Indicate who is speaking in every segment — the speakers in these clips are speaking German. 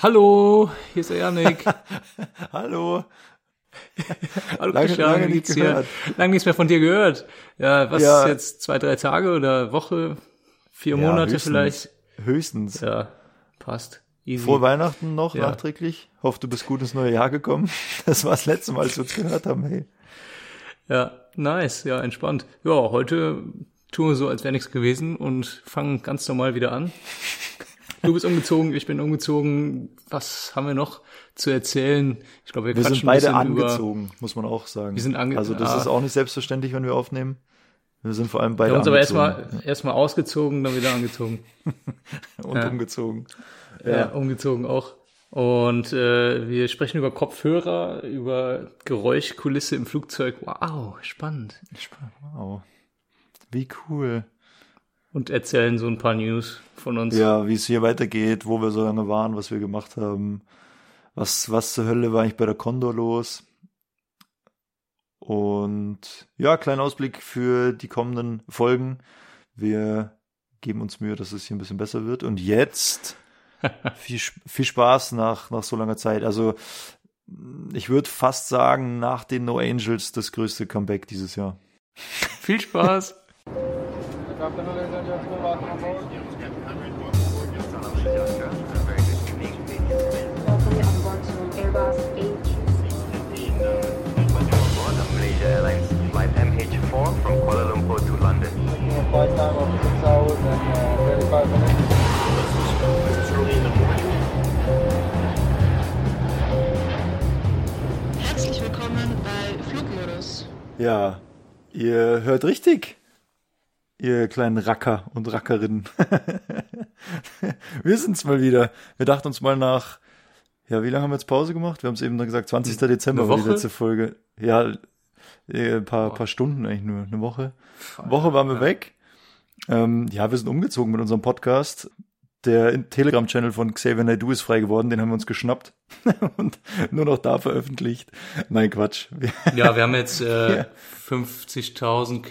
Speaker 1: Hallo, hier ist der Janik.
Speaker 2: Hallo.
Speaker 1: Hallo
Speaker 2: Lange-
Speaker 1: Christian,
Speaker 2: lange
Speaker 1: wie
Speaker 2: nicht
Speaker 1: geht's dir?
Speaker 2: gehört.
Speaker 1: Lange nichts mehr von dir gehört. Ja, was
Speaker 2: Ja.
Speaker 1: ist jetzt zwei, drei Tage oder Woche, vier
Speaker 2: Ja,
Speaker 1: Monate
Speaker 2: höchstens.
Speaker 1: vielleicht?
Speaker 2: Höchstens.
Speaker 1: Ja, passt. Easy.
Speaker 2: Frohe Weihnachten noch
Speaker 1: Ja.
Speaker 2: nachträglich. Hoffe, du bist gut ins neue Jahr gekommen. Das war das letzte Mal, als wir uns gehört haben. Hey.
Speaker 1: Ja, nice, ja, entspannt. Ja, heute tun wir so, als wäre nichts gewesen und fangen ganz normal wieder an. Du bist umgezogen, ich bin umgezogen. Was haben wir noch zu erzählen? Ich glaube, wir,
Speaker 2: Wir sind beide
Speaker 1: bisschen über
Speaker 2: angezogen, muss man auch sagen.
Speaker 1: Wir sind ange-
Speaker 2: Also das
Speaker 1: ah.
Speaker 2: ist auch nicht selbstverständlich, wenn wir aufnehmen. Wir sind vor allem
Speaker 1: Wir
Speaker 2: beide
Speaker 1: haben uns aber
Speaker 2: angezogen
Speaker 1: erstmal erstmal ausgezogen, dann wieder angezogen.
Speaker 2: und
Speaker 1: ja.
Speaker 2: umgezogen.
Speaker 1: Ja, umgezogen auch. Und äh, wir sprechen über Kopfhörer, über Geräuschkulisse im Flugzeug. Wow, spannend.
Speaker 2: Wow. Wie cool.
Speaker 1: Und erzählen so ein paar News von uns.
Speaker 2: Ja, wie es hier weitergeht, wo wir so lange waren, was wir gemacht haben. Was, was zur Hölle war eigentlich bei der Condor los? Und ja, kleiner Ausblick für die kommenden Folgen. Wir geben uns Mühe, dass es hier ein bisschen besser wird. Und jetzt viel, viel Spaß nach, nach so langer Zeit. Also ich würde fast sagen, nach den No Angels das größte Comeback dieses Jahr.
Speaker 1: Viel Spaß.
Speaker 3: Welcome on board to Airbus A350.
Speaker 4: Malaysia Airlines flight MH4 from Kuala Lumpur to London.
Speaker 5: flight time of 6 hours and uh, 35 minutes.
Speaker 6: Herzlich willkommen bei Flugmodus.
Speaker 2: Ja, ihr hört richtig. Ihr kleinen Racker und Rackerinnen. wir sind's mal wieder. Wir dachten uns mal nach, ja, wie lange haben wir jetzt Pause gemacht? Wir haben es eben gesagt, 20. Dezember
Speaker 1: Eine
Speaker 2: war die letzte Folge. Ja, äh, ein paar, paar Stunden eigentlich nur, eine Woche. Woche waren wir weg. Ähm, ja, wir sind umgezogen mit unserem Podcast. Der Telegram-Channel von Xavier Naidoo ist frei geworden, den haben wir uns geschnappt und nur noch da veröffentlicht. Nein, Quatsch.
Speaker 1: Ja, wir haben jetzt äh,
Speaker 2: Ja.
Speaker 1: 50.000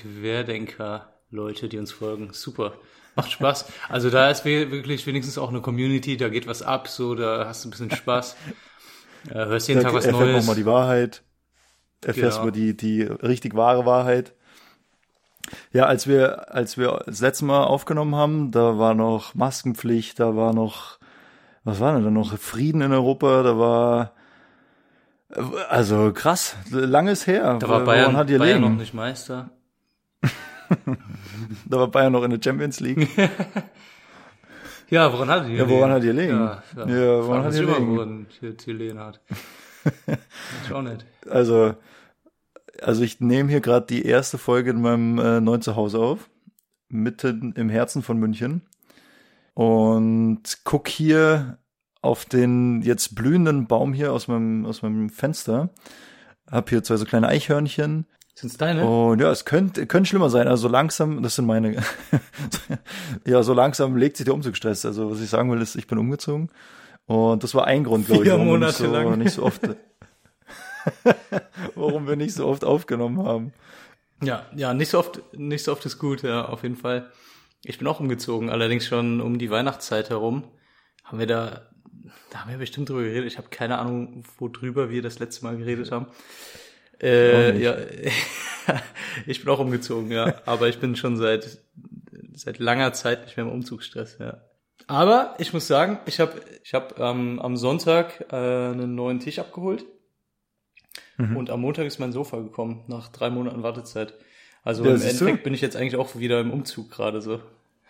Speaker 1: Querdenker-Leute, die uns folgen. Super. Macht Spaß. Also da ist wirklich wenigstens auch eine Community, da geht was ab, so, da hast du ein bisschen Spaß. Äh, hörst jeden
Speaker 2: Da
Speaker 1: Tag was
Speaker 2: erfährt
Speaker 1: Neues.
Speaker 2: nochmal die Wahrheit. Erfährst
Speaker 1: Genau.
Speaker 2: über die, die richtig wahre Wahrheit. Ja, als wir, als wir das letzte Mal aufgenommen haben, da war noch Maskenpflicht, da war noch, was war denn da noch? Frieden in Europa, da war, also krass, langes her.
Speaker 1: Da war Bayern, Bayern noch nicht Meister.
Speaker 2: Da war Bayern noch in der Champions League.
Speaker 1: Ja, woran hat die
Speaker 2: Ja, woran hat ihr liegen?
Speaker 1: Ja, ja.
Speaker 2: Ja, woran hat
Speaker 1: woran Tillen hat. ich auch nicht.
Speaker 2: Also, also ich nehme hier gerade die erste Folge in meinem äh, neuen Zuhause auf, mitten im Herzen von München und guck hier auf den jetzt blühenden Baum hier aus meinem aus meinem Fenster. Hab hier zwei so kleine Eichhörnchen
Speaker 1: Sind's deine?
Speaker 2: und ja, es könnte könnte schlimmer sein. Also so langsam, das sind meine, ja, so langsam legt sich der Umzugsstress. Also was ich sagen will, ist, ich bin umgezogen und das war ein Grund, glaube ich, warum wir
Speaker 1: Monate
Speaker 2: nicht so,
Speaker 1: lang.
Speaker 2: nicht so oft, warum wir nicht so oft aufgenommen haben.
Speaker 1: Ja, ja, nicht so oft, nicht so oft ist gut, ja, auf jeden Fall. Ich bin auch umgezogen, allerdings schon um die Weihnachtszeit herum. Haben wir da, da haben wir bestimmt drüber geredet. Ich habe keine Ahnung, worüber wir das letzte Mal geredet haben. Äh, ja, ich bin auch umgezogen, ja, aber ich bin schon seit seit langer Zeit nicht mehr im Umzugsstress, ja. Aber ich muss sagen, ich habe ich hab, ähm, am Sonntag äh, einen neuen Tisch abgeholt
Speaker 2: Mhm.
Speaker 1: und am Montag ist mein Sofa gekommen nach drei Monaten Wartezeit. Also
Speaker 2: Ja,
Speaker 1: im
Speaker 2: siehst du?
Speaker 1: Endeffekt bin ich jetzt eigentlich auch wieder im Umzug gerade so.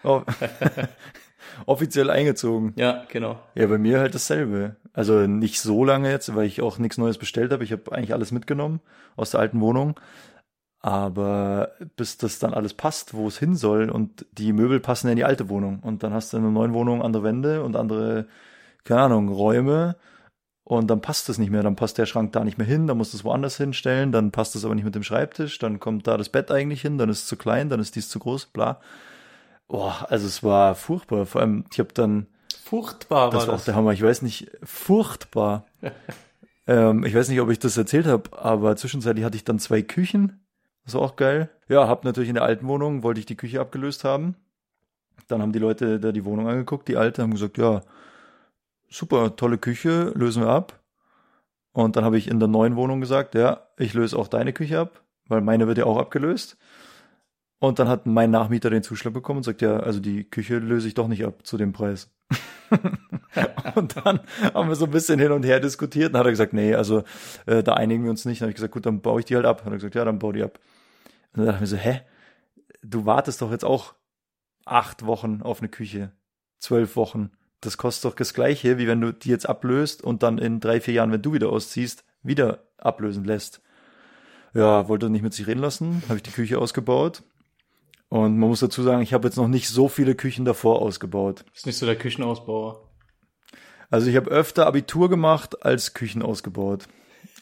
Speaker 2: Oh. Offiziell eingezogen.
Speaker 1: Ja, genau.
Speaker 2: Ja, bei mir halt dasselbe. Also nicht so lange jetzt, weil ich auch nichts Neues bestellt habe. Ich habe eigentlich alles mitgenommen aus der alten Wohnung. Aber bis das dann alles passt, wo es hin soll und die Möbel passen in die alte Wohnung. Und dann hast du in der neuen Wohnung andere Wände und andere, keine Ahnung, Räume. Und dann passt es nicht mehr. Dann passt der Schrank da nicht mehr hin. Dann musst du es woanders hinstellen. Dann passt es aber nicht mit dem Schreibtisch. Dann kommt da das Bett eigentlich hin. Dann ist es zu klein. Dann ist dies zu groß. Bla. Boah, also es war furchtbar. Vor allem, ich habe dann
Speaker 1: Furchtbar
Speaker 2: das
Speaker 1: war
Speaker 2: war auch
Speaker 1: das.
Speaker 2: der Hammer. Ich weiß nicht, furchtbar. ähm, ich weiß nicht, ob ich das erzählt habe, aber zwischenzeitlich hatte ich dann zwei Küchen. Das war auch geil. Ja, hab natürlich in der alten Wohnung, wollte ich die Küche abgelöst haben. Dann haben die Leute da die Wohnung angeguckt, die alte, haben gesagt, ja, super, tolle Küche, lösen wir ab. Und dann habe ich in der neuen Wohnung gesagt, ja, ich löse auch deine Küche ab, weil meine wird ja auch abgelöst. Und dann hat mein Nachmieter den Zuschlag bekommen und sagt, ja, also die Küche löse ich doch nicht ab zu dem Preis. und dann haben wir so ein bisschen hin und her diskutiert und hat er gesagt, nee, also äh, da einigen wir uns nicht. Dann habe ich gesagt, gut, dann baue ich die halt ab. Hat er gesagt, ja, dann bau die ab. Und dann dachte ich mir so, hä? Du wartest doch jetzt auch acht Wochen auf eine Küche. Zwölf Wochen. Das kostet doch das Gleiche, wie wenn du die jetzt ablöst und dann in drei, vier Jahren, wenn du wieder ausziehst, wieder ablösen lässt. Ja, wollte er nicht mit sich reden lassen, habe ich die Küche ausgebaut. Und man muss dazu sagen, ich habe jetzt noch nicht so viele Küchen davor ausgebaut.
Speaker 1: Ist nicht so der Küchenausbauer.
Speaker 2: Also ich habe öfter Abitur gemacht als Küchen ausgebaut.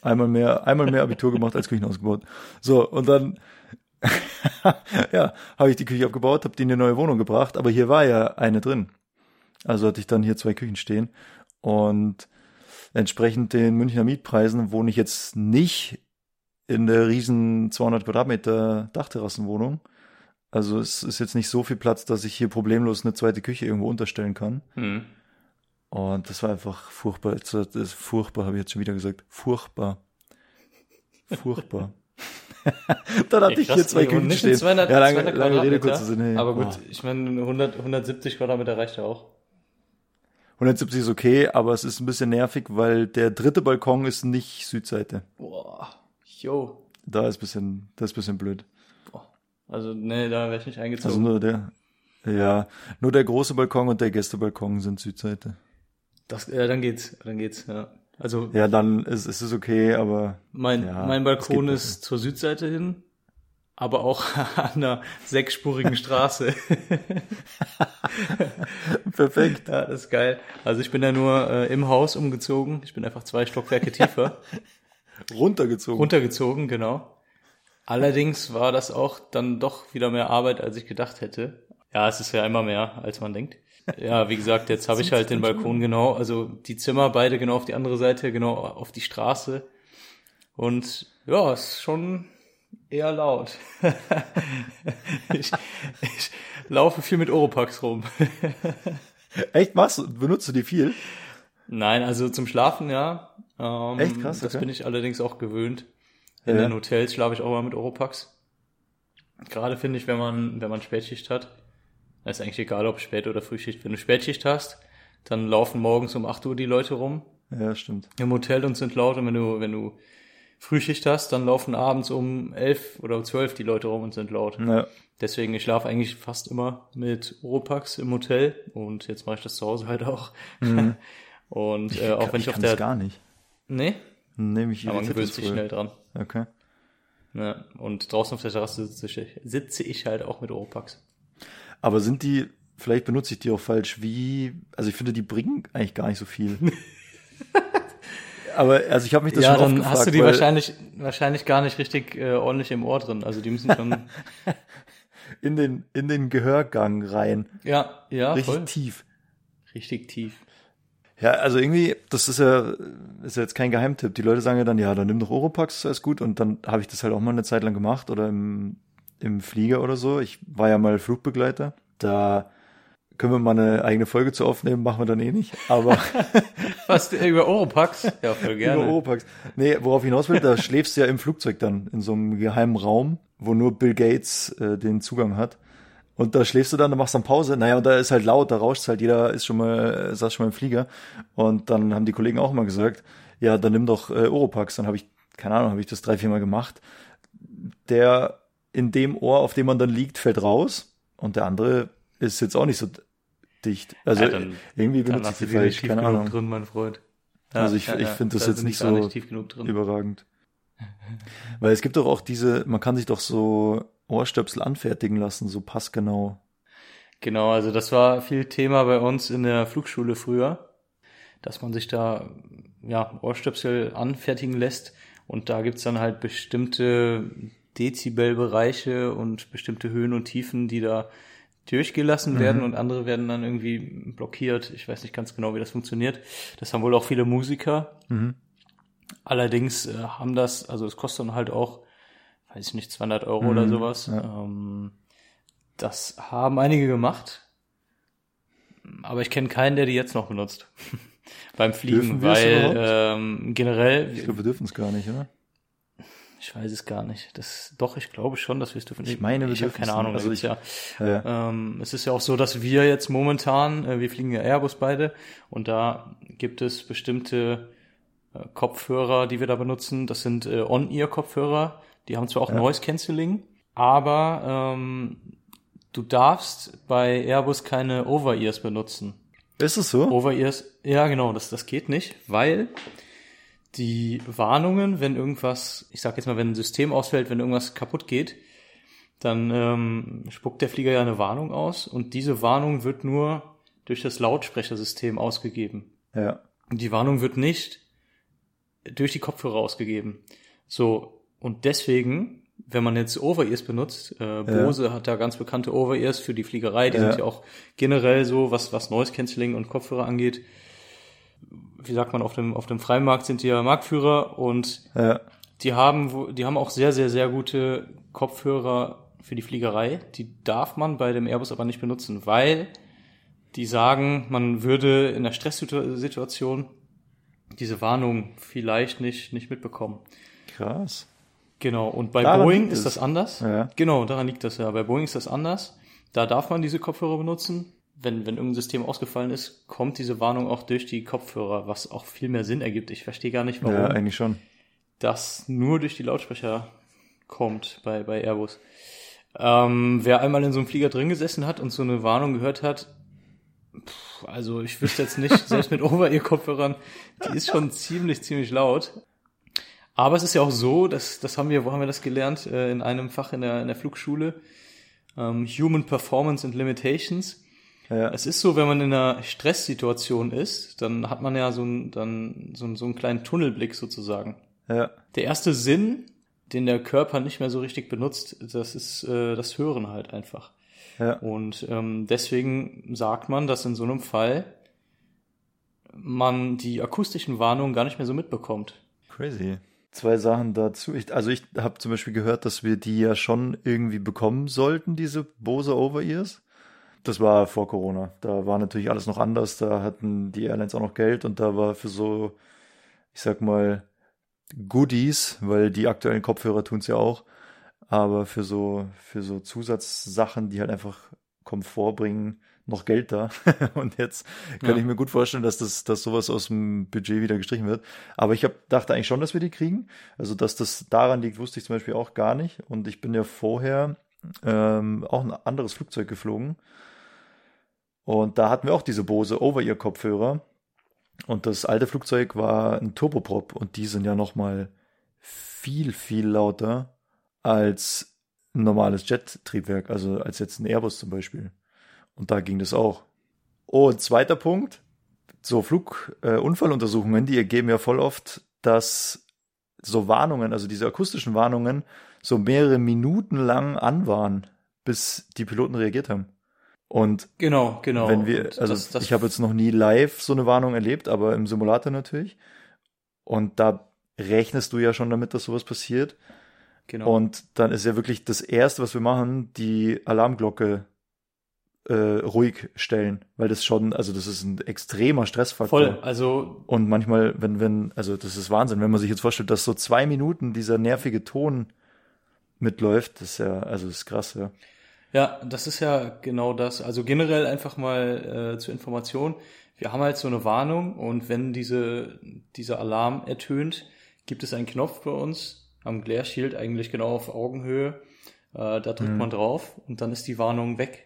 Speaker 2: Einmal mehr, einmal mehr Abitur gemacht als Küchen ausgebaut. So, und dann ja, habe ich die Küche abgebaut, habe die in eine neue Wohnung gebracht, aber hier war ja eine drin. Also hatte ich dann hier zwei Küchen stehen und entsprechend den Münchner Mietpreisen wohne ich jetzt nicht in der riesen 200 Quadratmeter Dachterrassenwohnung. Also es ist jetzt nicht so viel Platz, dass ich hier problemlos eine zweite Küche irgendwo unterstellen kann.
Speaker 1: Hm.
Speaker 2: Und das war einfach furchtbar. Das ist furchtbar, habe ich jetzt schon wieder gesagt. Furchtbar. Furchtbar. dann hatte ich hier zwei Küchen stehen.
Speaker 1: 200,
Speaker 2: ja, lange,
Speaker 1: 200
Speaker 2: lange Rede, kurzer Sinn. Hey.
Speaker 1: Aber gut,
Speaker 2: Oh.
Speaker 1: ich meine, 100, 170 Quadratmeter reicht ja auch.
Speaker 2: 170 ist okay, aber es ist ein bisschen nervig, weil der dritte Balkon ist nicht Südseite.
Speaker 1: Boah, yo.
Speaker 2: Da ist bisschen, das ist bisschen blöd.
Speaker 1: Also, nee, da wäre ich nicht eingezogen.
Speaker 2: Also nur der, ja, nur der große Balkon und der Gästebalkon sind Südseite.
Speaker 1: das, ja, dann geht's, dann geht's, ja. Also,
Speaker 2: Ja, dann ist, ist es okay, aber
Speaker 1: mein,
Speaker 2: ja,
Speaker 1: mein Balkon ist zur Südseite hin, aber auch an einer sechsspurigen Straße.
Speaker 2: perfekt.
Speaker 1: Ja, das ist geil. Also ich bin da nur äh, im Haus umgezogen. Ich bin einfach zwei Stockwerke tiefer.
Speaker 2: Runtergezogen.
Speaker 1: runtergezogen, genau. Allerdings war das auch dann doch wieder mehr Arbeit, als ich gedacht hätte. Ja, es ist ja immer mehr, als man denkt. Ja, wie gesagt, jetzt habe ich halt den Balkon genau, also die Zimmer beide genau auf die andere Seite, genau auf die Straße. Und ja, es ist schon eher laut. ich, ich laufe viel mit Oropax rum.
Speaker 2: Echt, machst du, benutzt du die viel?
Speaker 1: Nein, also zum Schlafen ja. Ähm,
Speaker 2: Echt krass,
Speaker 1: Das
Speaker 2: okay.
Speaker 1: bin ich allerdings auch gewöhnt. In
Speaker 2: Ja.
Speaker 1: den Hotels schlafe ich auch mal mit Oropax. Gerade finde ich, wenn man, wenn man Spätschicht hat, ist eigentlich egal, ob Spät- oder Frühschicht. Wenn du Spätschicht hast, dann laufen morgens um 8 Uhr die Leute rum
Speaker 2: Ja, stimmt.
Speaker 1: im Hotel und sind laut. Und wenn du, wenn du Frühschicht hast, dann laufen abends um 11 oder um 12 die Leute rum und sind laut.
Speaker 2: Ja,
Speaker 1: Deswegen, ich schlafe eigentlich fast immer mit Oropax im Hotel und jetzt mache ich das zu Hause halt auch. Und äh, auch wenn ich,
Speaker 2: Mhm. ich
Speaker 1: auf der
Speaker 2: das gar nicht.
Speaker 1: Nee,
Speaker 2: Nehme ich
Speaker 1: aber man gewöhnt sich schnell dran.
Speaker 2: Okay.
Speaker 1: Ja, und draußen auf der Terrasse sitze ich, sitze ich halt auch mit Oropax.
Speaker 2: Aber sind die, vielleicht benutze ich die auch falsch, wie, also ich finde, die bringen eigentlich gar nicht so viel. Aber, also ich habe mich das
Speaker 1: ja,
Speaker 2: schon oft
Speaker 1: dann
Speaker 2: gefragt,
Speaker 1: hast du die wahrscheinlich, wahrscheinlich gar nicht richtig äh, ordentlich im Ohr drin. Also die müssen schon,
Speaker 2: in den, in den Gehörgang rein.
Speaker 1: ja, ja,
Speaker 2: Richtig
Speaker 1: voll.
Speaker 2: tief.
Speaker 1: Richtig tief.
Speaker 2: Ja, also irgendwie, das ist ja, ist ja jetzt kein Geheimtipp. Die Leute sagen ja dann, ja, dann nimm doch Oropax, ist alles gut. Und dann habe ich das halt auch mal eine Zeit lang gemacht oder im, im Flieger oder so. Ich war ja mal Flugbegleiter. Da können wir mal eine eigene Folge zu aufnehmen, machen wir dann eh nicht. Aber
Speaker 1: Was, über Oropax? Ja, voll
Speaker 2: über
Speaker 1: gerne.
Speaker 2: Oropax. Nee, worauf ich hinaus will, da schläfst du ja im Flugzeug dann, in so einem geheimen Raum, wo nur Bill Gates äh, den Zugang hat. Und da schläfst du dann, da machst du dann Pause. Naja, und da ist halt laut, da rauscht halt, jeder ist schon mal, äh, saß schon mal im Flieger. Und dann haben die Kollegen auch immer gesagt, ja, dann nimm doch äh, Oropax. Dann habe ich, keine Ahnung, habe ich das drei, vier Mal gemacht. Der in dem Ohr, auf dem man dann liegt, fällt raus. Und der andere ist jetzt auch nicht so dicht. Also
Speaker 1: Ja, dann-
Speaker 2: irgendwie benutze ich die falsch, keine
Speaker 1: genug
Speaker 2: Ahnung.
Speaker 1: drin, mein Freund. Ja,
Speaker 2: Also ich-
Speaker 1: ja,
Speaker 2: ich finde das
Speaker 1: Da
Speaker 2: jetzt nicht so
Speaker 1: nicht.
Speaker 2: Überragend. Weil es gibt doch auch diese, man kann sich doch so Ohrstöpsel anfertigen lassen, so passgenau.
Speaker 1: Genau, also das war viel Thema bei uns in der Flugschule früher, dass man sich da ja Ohrstöpsel anfertigen lässt und da gibt's dann halt bestimmte Dezibelbereiche und bestimmte Höhen und Tiefen, die da durchgelassen werden und andere werden dann irgendwie blockiert. Ich weiß nicht ganz genau, wie das funktioniert. Das haben wohl auch viele Musiker. Allerdings äh, haben das, also es kostet dann halt auch, weiß ich nicht, 200 Euro oder sowas. Ähm, das haben einige gemacht. Aber ich kenne keinen, der die jetzt noch benutzt. beim Fliegen, weil ähm, generell,
Speaker 2: Ich glaube, wir dürfen es gar nicht, oder?
Speaker 1: ich weiß es gar nicht. Das, doch, ich glaube schon, dass wir es dürfen.
Speaker 2: Ich meine, wir
Speaker 1: ich habe
Speaker 2: dürfen
Speaker 1: keine
Speaker 2: es
Speaker 1: Ahnung.
Speaker 2: nicht.
Speaker 1: Also ich,
Speaker 2: ich-
Speaker 1: ja,
Speaker 2: Ja.
Speaker 1: ähm, es ist ja auch so, dass wir jetzt momentan, äh, wir fliegen ja Airbus beide und da gibt es bestimmte äh, Kopfhörer, die wir da benutzen. Das sind äh, On-Ear-Kopfhörer. Die haben zwar auch
Speaker 2: Ja.
Speaker 1: Noise Cancelling, aber ähm, du darfst bei Airbus keine Over-Ears benutzen.
Speaker 2: Ist es so?
Speaker 1: Over-Ears, ja genau, das, das geht nicht, weil die Warnungen, wenn irgendwas, ich sag jetzt mal, wenn ein System ausfällt, wenn irgendwas kaputt geht, dann ähm, spuckt der Flieger ja eine Warnung aus und diese Warnung wird nur durch das Lautsprechersystem ausgegeben.
Speaker 2: Ja.
Speaker 1: Und die Warnung wird nicht durch die Kopfhörer ausgegeben. So, und deswegen, wenn man jetzt Over-Ears benutzt, äh, Bose hat da ganz bekannte Over-Ears für die Fliegerei, die
Speaker 2: Ja.
Speaker 1: sind ja auch generell so, was, was Noise Cancelling und Kopfhörer angeht. Wie sagt man, auf dem, auf dem Freimarkt sind die ja Marktführer und
Speaker 2: Ja.
Speaker 1: die haben, die haben auch sehr, sehr, sehr gute Kopfhörer für die Fliegerei. Die darf man bei dem Airbus aber nicht benutzen, weil die sagen, man würde in der Stresssituation diese Warnung vielleicht nicht, nicht mitbekommen.
Speaker 2: Krass.
Speaker 1: Genau, und bei
Speaker 2: Daran
Speaker 1: Boeing ist das anders.
Speaker 2: Ja.
Speaker 1: Genau, daran liegt das ja. Bei Boeing ist das anders. Da darf man diese Kopfhörer benutzen. Wenn, wenn irgendein System ausgefallen ist, kommt diese Warnung auch durch die Kopfhörer, was auch viel mehr Sinn ergibt. Ich verstehe gar nicht, warum
Speaker 2: Ja, eigentlich schon.
Speaker 1: das nur durch die Lautsprecher kommt bei, bei Airbus. Ähm, wer einmal in so einem Flieger drin gesessen hat und so eine Warnung gehört hat, pff, also ich wüsste jetzt nicht, selbst mit Over-Ear-Kopfhörern, die ist schon ziemlich, ziemlich laut. Aber es ist ja auch so, dass, das haben wir, wo haben wir das gelernt? Äh, in einem Fach in der, in der Flugschule. Ähm, Human Performance and Limitations.
Speaker 2: Ja.
Speaker 1: Es ist so, wenn man in einer Stresssituation ist, dann hat man ja so einen, dann, so, einen- so einen kleinen Tunnelblick sozusagen.
Speaker 2: Ja.
Speaker 1: Der erste Sinn, den der Körper nicht mehr so richtig benutzt, das ist äh, das Hören halt einfach.
Speaker 2: Ja.
Speaker 1: Und ähm, deswegen sagt man, dass in so einem Fall man die akustischen Warnungen gar nicht mehr so mitbekommt.
Speaker 2: Crazy. Zwei Sachen dazu. Ich, also ich habe zum Beispiel gehört, dass wir die ja schon irgendwie bekommen sollten, diese Bose Over-Ears. Das war vor Corona. Da war natürlich alles noch anders. Da hatten die Airlines auch noch Geld und da war für so, ich sag mal, Goodies, weil die aktuellen Kopfhörer tun es ja auch, aber für so, für so Zusatzsachen, die halt einfach Komfort bringen, noch Geld da. und jetzt kann
Speaker 1: Ja.
Speaker 2: ich mir gut vorstellen, dass das, dass sowas aus dem Budget wieder gestrichen wird. Aber ich hab, dachte eigentlich schon, dass wir die kriegen. Also, dass das daran liegt, wusste ich zum Beispiel auch gar nicht. Und ich bin ja vorher ähm, auch ein anderes Flugzeug geflogen. Und da hatten wir auch diese Bose Over-Ear-Kopfhörer. Und das alte Flugzeug war ein Turboprop und die sind ja nochmal viel, viel lauter als ein normales Jet-Triebwerk, also als jetzt ein Airbus zum Beispiel. Und da ging das auch. Und zweiter Punkt, so Flugunfalluntersuchungen, die ergeben ja voll oft, dass so Warnungen, also diese akustischen Warnungen, so mehrere Minuten lang an waren, bis die Piloten reagiert haben. Und
Speaker 1: Genau, genau.
Speaker 2: wenn wir, also
Speaker 1: das, das,
Speaker 2: ich habe jetzt noch nie live so eine Warnung erlebt, aber im Simulator natürlich. Und da rechnest du ja schon damit, dass sowas passiert.
Speaker 1: genau.
Speaker 2: Und dann ist ja wirklich das Erste, was wir machen, die Alarmglocke äh, ruhig stellen, weil das schon, also das ist ein extremer Stressfaktor.
Speaker 1: voll. Also
Speaker 2: Und manchmal, wenn, wenn, also das ist Wahnsinn, wenn man sich jetzt vorstellt, dass so zwei Minuten dieser nervige Ton mitläuft, das ist ja, also das ist krass, ja.
Speaker 1: Ja, das ist ja genau das. Also generell einfach mal äh, zur Information. Wir haben halt so eine Warnung und wenn diese, dieser Alarm ertönt, gibt es einen Knopf bei uns am Glare Shield eigentlich genau auf Augenhöhe. Äh, da drückt man drauf und dann ist die Warnung weg.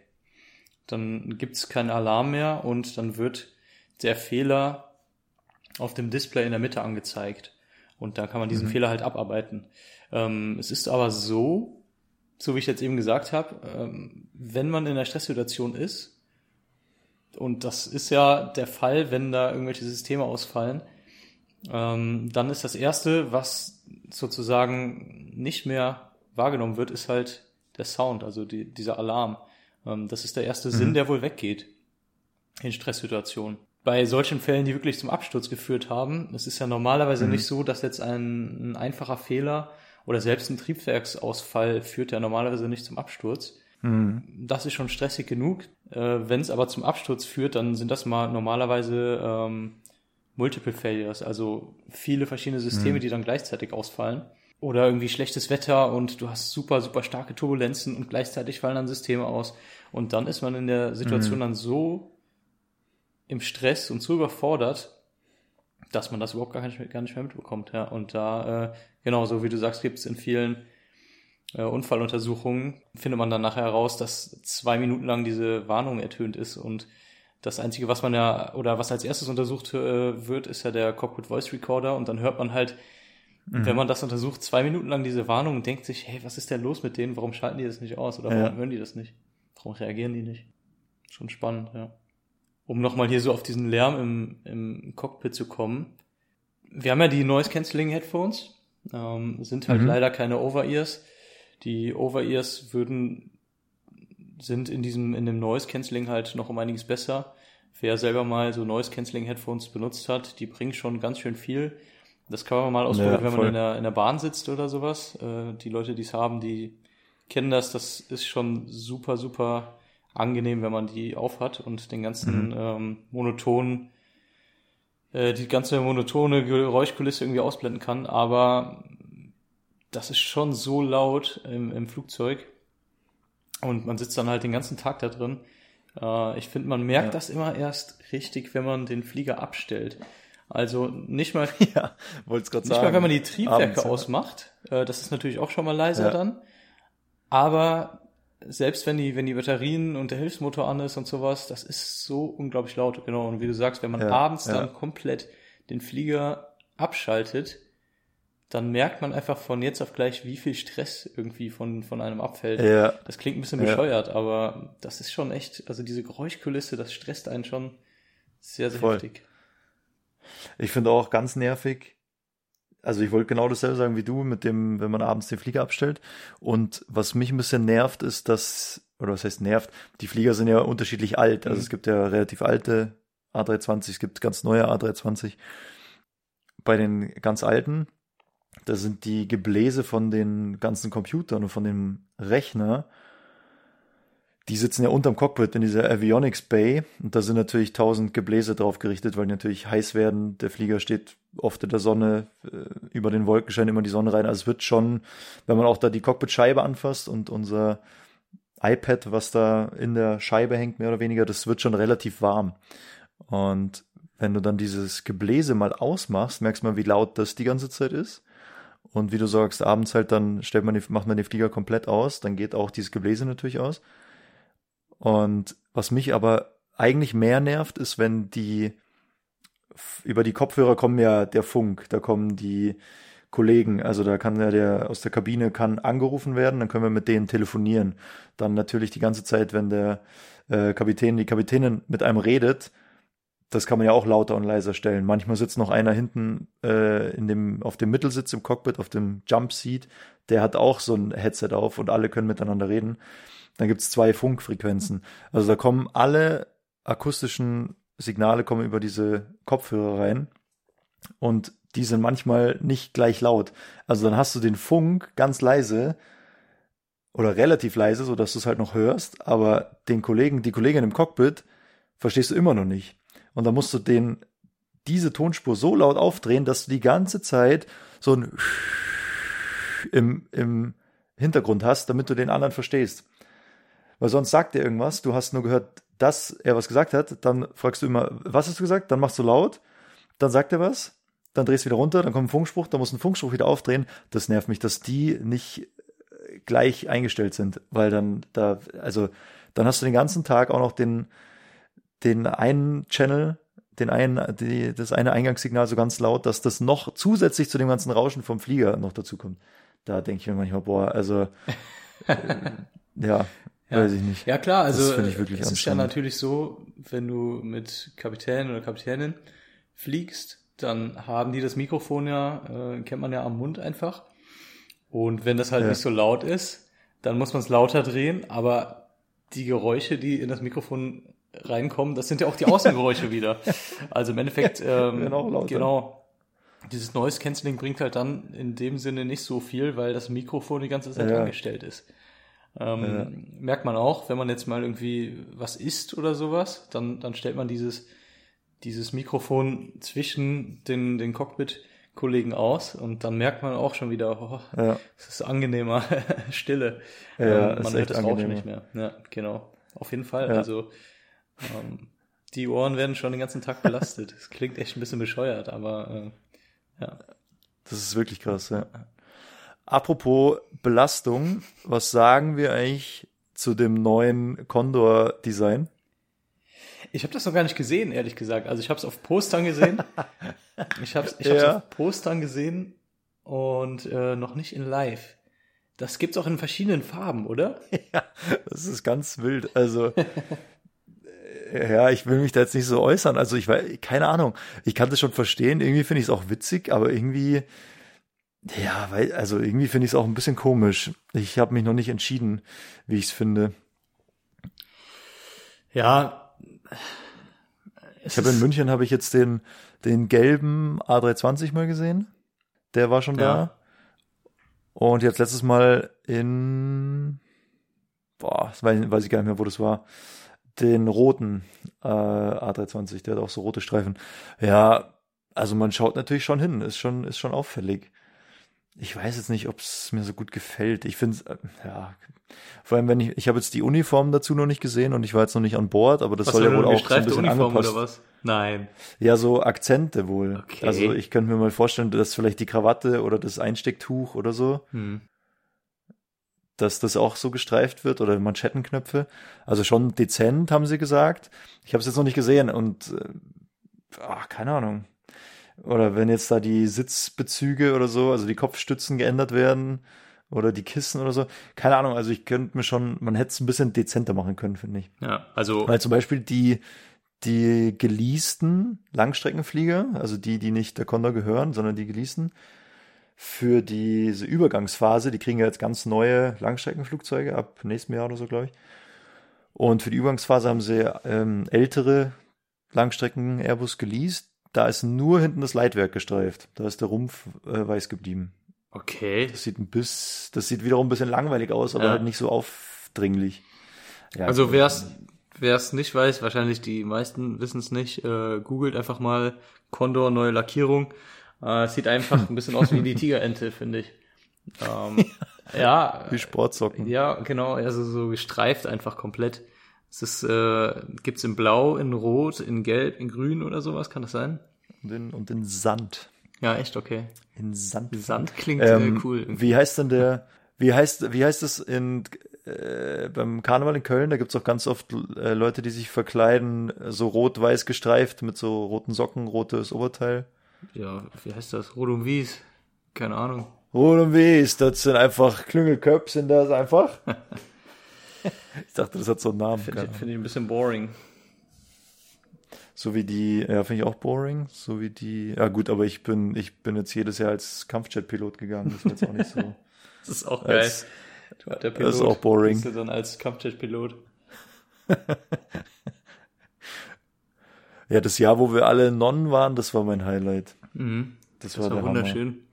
Speaker 1: Dann gibt es keinen Alarm mehr und dann wird der Fehler auf dem Display in der Mitte angezeigt. Und dann kann man diesen Fehler halt abarbeiten. Ähm, es ist aber so, so wie ich jetzt eben gesagt habe, ähm, wenn man in einer Stresssituation ist, und das ist ja der Fall, wenn da irgendwelche Systeme ausfallen, ähm, dann ist das Erste, was sozusagen nicht mehr wahrgenommen wird, ist halt der Sound, also die, dieser Alarm. Ähm, das ist der erste Sinn, der wohl weggeht in Stresssituationen. Bei solchen Fällen, die wirklich zum Absturz geführt haben, es ist ja normalerweise nicht so, dass jetzt ein, ein einfacher Fehler oder selbst ein Triebwerksausfall führt ja normalerweise nicht zum Absturz. Das ist schon stressig genug. Äh, Wenn es aber zum Absturz führt, dann sind das mal normalerweise ähm, Multiple Failures, also viele verschiedene Systeme, die dann gleichzeitig ausfallen. Oder irgendwie schlechtes Wetter und du hast super, super starke Turbulenzen und gleichzeitig fallen dann Systeme aus. Und dann ist man in der Situation dann so im Stress und so überfordert, dass man das überhaupt gar nicht, gar nicht mehr mitbekommt. Ja. Und da, äh, genau, so wie du sagst, gibt es in vielen äh, Unfalluntersuchungen, findet man dann nachher heraus, dass zwei Minuten lang diese Warnung ertönt ist und das Einzige, was man ja, oder was als erstes untersucht äh, wird, ist ja der Cockpit Voice Recorder und dann hört man halt, wenn man das untersucht, zwei Minuten lang diese Warnung und denkt sich, hey, was ist denn los mit denen? Warum schalten die das nicht aus? Oder
Speaker 2: Ja.
Speaker 1: warum hören die das nicht? Warum reagieren die nicht? Schon spannend, ja. Um nochmal hier so auf diesen Lärm im, im Cockpit zu kommen. Wir haben ja die Noise Cancelling Headphones, ähm, sind halt
Speaker 2: Mhm.
Speaker 1: leider keine Over-Ears. Die Over-Ears würden, sind in diesem, in dem Noise Cancelling halt noch um einiges besser. Wer selber mal so Noise Cancelling Headphones benutzt hat, die bringen schon ganz schön viel. Das kann man mal ausprobieren,
Speaker 2: Ja,
Speaker 1: wenn man in der, in der Bahn sitzt oder sowas. Äh, die Leute, die es haben, die kennen das. Das ist schon super, super angenehm, wenn man die aufhat und den ganzen
Speaker 2: Mhm.
Speaker 1: ähm, monotonen, äh, die ganze monotone Geräuschkulisse irgendwie ausblenden kann. Aber das ist schon so laut im, im Flugzeug und man sitzt dann halt den ganzen Tag da drin. Äh, ich finde, man merkt
Speaker 2: Ja.
Speaker 1: das immer erst richtig, wenn man den Flieger abstellt. Also nicht mal,
Speaker 2: Ja, wollte es gerade
Speaker 1: nicht
Speaker 2: sagen.
Speaker 1: mal, wenn man die Triebwerke
Speaker 2: Abends,
Speaker 1: ausmacht. Äh, das ist natürlich auch schon mal leiser
Speaker 2: Ja.
Speaker 1: dann. Aber selbst wenn die, wenn die Batterien und der Hilfsmotor an ist und sowas, das ist so unglaublich laut. Genau. Und wie du sagst, wenn man
Speaker 2: Ja,
Speaker 1: abends
Speaker 2: ja.
Speaker 1: dann komplett den Flieger abschaltet, dann merkt man einfach von jetzt auf gleich, wie viel Stress irgendwie von, von einem abfällt.
Speaker 2: Ja,
Speaker 1: Das klingt ein bisschen bescheuert, aber das ist schon echt, also diese Geräuschkulisse, das stresst einen schon sehr, sehr
Speaker 2: Voll.
Speaker 1: heftig.
Speaker 2: Ich finde auch ganz nervig. Also ich wollte genau dasselbe sagen wie du mit dem, wenn man abends den Flieger abstellt. Und was mich ein bisschen nervt, ist, dass, oder was heißt nervt, die Flieger sind ja unterschiedlich alt. Also
Speaker 1: Mhm.
Speaker 2: es gibt ja relativ alte A320, es gibt ganz neue A320. Bei den ganz alten, da sind die Gebläse von den ganzen Computern und von dem Rechner, die sitzen ja unterm Cockpit in dieser Avionics Bay und da sind natürlich tausend Gebläse drauf gerichtet, weil die natürlich heiß werden. Der Flieger steht oft in der Sonne, äh, über den Wolken scheint immer die Sonne rein. Also es wird schon, wenn man auch da die Cockpitscheibe anfasst und unser iPad, was da in der Scheibe hängt, mehr oder weniger, das wird schon relativ warm. Und wenn du dann dieses Gebläse mal ausmachst, merkst mal, wie laut das die ganze Zeit ist. Und wie du sagst, abends halt dann stellt man die, macht man den Flieger komplett aus, dann geht auch dieses Gebläse natürlich aus. Und was mich aber eigentlich mehr nervt, ist, wenn die über die Kopfhörer kommen ja der Funk, da kommen die Kollegen, also da kann ja der aus der Kabine kann angerufen werden, dann können wir mit denen telefonieren. Dann natürlich die ganze Zeit, wenn der äh, Kapitän, die Kapitänin mit einem redet, das kann man ja auch lauter und leiser stellen. Manchmal sitzt noch einer hinten äh, in dem, auf dem Mittelsitz im Cockpit, auf dem Jump der hat auch so ein Headset auf und alle können miteinander reden. Dann gibt's zwei Funkfrequenzen. Also da kommen alle akustischen Signale kommen über diese Kopfhörer rein und die sind manchmal nicht gleich laut. Also dann hast du den Funk ganz leise oder relativ leise, so dass du es halt noch hörst, aber den Kollegen, die Kollegin im Cockpit verstehst du immer noch nicht. Und dann musst du den diese Tonspur so laut aufdrehen, dass du die ganze Zeit so ein im, im Hintergrund hast, damit du den anderen verstehst. Weil sonst sagt er irgendwas, du hast nur gehört, dass er was gesagt hat, dann fragst du immer, was hast du gesagt? Dann machst du laut, dann sagt er was, dann drehst du wieder runter, dann kommt ein Funkspruch, dann musst du einen Funkspruch wieder aufdrehen. Das nervt mich, dass die nicht äh, gleich eingestellt sind, weil dann da, also dann hast du den ganzen Tag auch noch den, den einen Channel, den einen, die, das eine Eingangssignal so ganz laut, dass das noch zusätzlich zu dem ganzen Rauschen vom Flieger noch dazu kommt. Da denke ich mir manchmal, boah, also äh, ja, weiß ich nicht.
Speaker 1: Ja klar, also
Speaker 2: Das ich wirklich
Speaker 1: es ist ja natürlich so, wenn du mit Kapitän oder Kapitänin fliegst, dann haben die das Mikrofon ja, äh, kennt man ja am Mund einfach. Und wenn das halt
Speaker 2: Ja.
Speaker 1: nicht so laut ist, dann muss man es lauter drehen, aber die Geräusche, die in das Mikrofon reinkommen, das sind ja auch die Außengeräusche wieder. Also im Endeffekt, ähm,
Speaker 2: lauter.
Speaker 1: genau, dieses Noise Cancelling bringt halt dann in dem Sinne nicht so viel, weil das Mikrofon die ganze Zeit
Speaker 2: Ja.
Speaker 1: angestellt ist. Ähm, Merkt man auch, wenn man jetzt mal irgendwie was isst oder sowas, dann, dann stellt man dieses dieses Mikrofon zwischen den, den Cockpit-Kollegen aus und dann merkt man auch schon wieder, oh,
Speaker 2: Ja.
Speaker 1: es ist angenehmer Stille.
Speaker 2: Ja,
Speaker 1: Ähm, man hört das Rauschen nicht mehr. Ja, genau. Auf jeden Fall.
Speaker 2: Ja.
Speaker 1: Also ähm, die Ohren werden schon den ganzen Tag belastet. Es klingt echt ein bisschen bescheuert, aber äh, ja.
Speaker 2: Das ist wirklich krass, ja. Apropos Belastung, was sagen wir eigentlich zu dem neuen Condor-Design?
Speaker 1: Ich habe das noch gar nicht gesehen, ehrlich gesagt. Also ich habe es auf Postern gesehen. ich habe es ich hab's
Speaker 2: Ja.
Speaker 1: auf Postern gesehen und äh, noch nicht in Live. Das gibt's auch in verschiedenen Farben, oder?
Speaker 2: Das ist ganz wild. Also, äh, ja, ich will mich da jetzt nicht so äußern. Also, ich weiß, keine Ahnung. Ich kann das schon verstehen. Irgendwie finde ich es auch witzig, aber irgendwie, ja, weil, also irgendwie finde ich es auch ein bisschen komisch. Ich habe mich noch nicht entschieden, wie ich es finde.
Speaker 1: Ja.
Speaker 2: Ich habe in München habe ich jetzt den, den gelben A320 mal gesehen. Der war schon
Speaker 1: Ja.
Speaker 2: da. Und jetzt letztes Mal in, boah, weiß, weiß ich gar nicht mehr, wo das war. Den roten äh, A320, der hat auch so rote Streifen. Ja, also man schaut natürlich schon hin, ist schon, ist schon auffällig. Ich weiß jetzt nicht, ob es mir so gut gefällt. Ich finde äh, ja, vor allem wenn ich, ich habe jetzt die Uniform dazu noch nicht gesehen und ich war jetzt noch nicht an Bord, aber das
Speaker 1: Was
Speaker 2: soll ja wohl auch so ein
Speaker 1: gestreifte
Speaker 2: bisschen
Speaker 1: Uniform
Speaker 2: angepasst.
Speaker 1: oder was? Nein.
Speaker 2: Ja, so Akzente wohl.
Speaker 1: Okay.
Speaker 2: Also ich könnte mir mal vorstellen, dass vielleicht die Krawatte oder das Einstecktuch oder so,
Speaker 1: Hm.
Speaker 2: dass das auch so gestreift wird oder Manschettenknöpfe. Also schon dezent, haben sie gesagt. Ich habe es jetzt noch nicht gesehen und äh, ach, keine Ahnung. Oder wenn jetzt da die Sitzbezüge oder so, also die Kopfstützen geändert werden oder die Kissen oder so. Keine Ahnung, also ich könnte mir schon, man hätte es ein bisschen dezenter machen können, finde ich.
Speaker 1: Ja, also
Speaker 2: Weil zum Beispiel die, die geleasten Langstreckenflieger, also die, die nicht der Condor gehören, sondern die geleasten, für diese Übergangsphase, die kriegen ja jetzt ganz neue Langstreckenflugzeuge ab nächstem Jahr oder so, glaube ich. Und für die Übergangsphase haben sie ähm, ältere Langstrecken Airbus geleast. Da ist nur hinten das Leitwerk gestreift. Da ist der Rumpf äh, weiß geblieben.
Speaker 1: okay.
Speaker 2: Das sieht ein bisschen, das sieht wiederum ein bisschen langweilig aus, aber
Speaker 1: Ja.
Speaker 2: halt nicht so aufdringlich. Ja,
Speaker 1: Also wer's wer's nicht weiß, wahrscheinlich die meisten wissen es nicht, äh, googelt einfach mal Condor neue Lackierung. Äh, es sieht einfach ein bisschen aus wie die Tigerente, finde ich. Ähm, ja,
Speaker 2: wie Sportsocken.
Speaker 1: ja, genau, also so gestreift einfach komplett. Es ist, äh, gibt's in Blau, in Rot, in Gelb, in Grün oder sowas, kann das sein?
Speaker 2: Und in, und in Sand.
Speaker 1: Ja, echt, okay.
Speaker 2: In Sand.
Speaker 1: Sand klingt
Speaker 2: Ähm,
Speaker 1: äh, cool. irgendwie.
Speaker 2: Wie heißt denn der, wie heißt, wie heißt es in, äh, beim Karneval in Köln? Da gibt's auch ganz oft äh, Leute, die sich verkleiden, äh, so rot-weiß gestreift mit so roten Socken, rotes Oberteil.
Speaker 1: Ja, wie heißt das? Rot und Wies? Keine Ahnung.
Speaker 2: Rot und weiß, das sind einfach Klüngelköpfe, sind das einfach. ich dachte, das hat so einen Namen.
Speaker 1: Finde ich, find ich ein bisschen boring.
Speaker 2: So wie die, ja, finde ich auch boring. So wie die, ja gut, aber ich bin, ich bin jetzt jedes Jahr als Kampfjet-Pilot gegangen. Das ist jetzt auch nicht so.
Speaker 1: Das ist auch geil.
Speaker 2: Das-
Speaker 1: Du, der
Speaker 2: das ist auch boring.
Speaker 1: Bist du dann als Kampfjet-Pilot.
Speaker 2: Ja, das Jahr, wo wir alle Nonnen waren, das war mein Highlight.
Speaker 1: Mhm.
Speaker 2: Das,
Speaker 1: Das
Speaker 2: war,
Speaker 1: war
Speaker 2: der Hammer.
Speaker 1: wunderschön.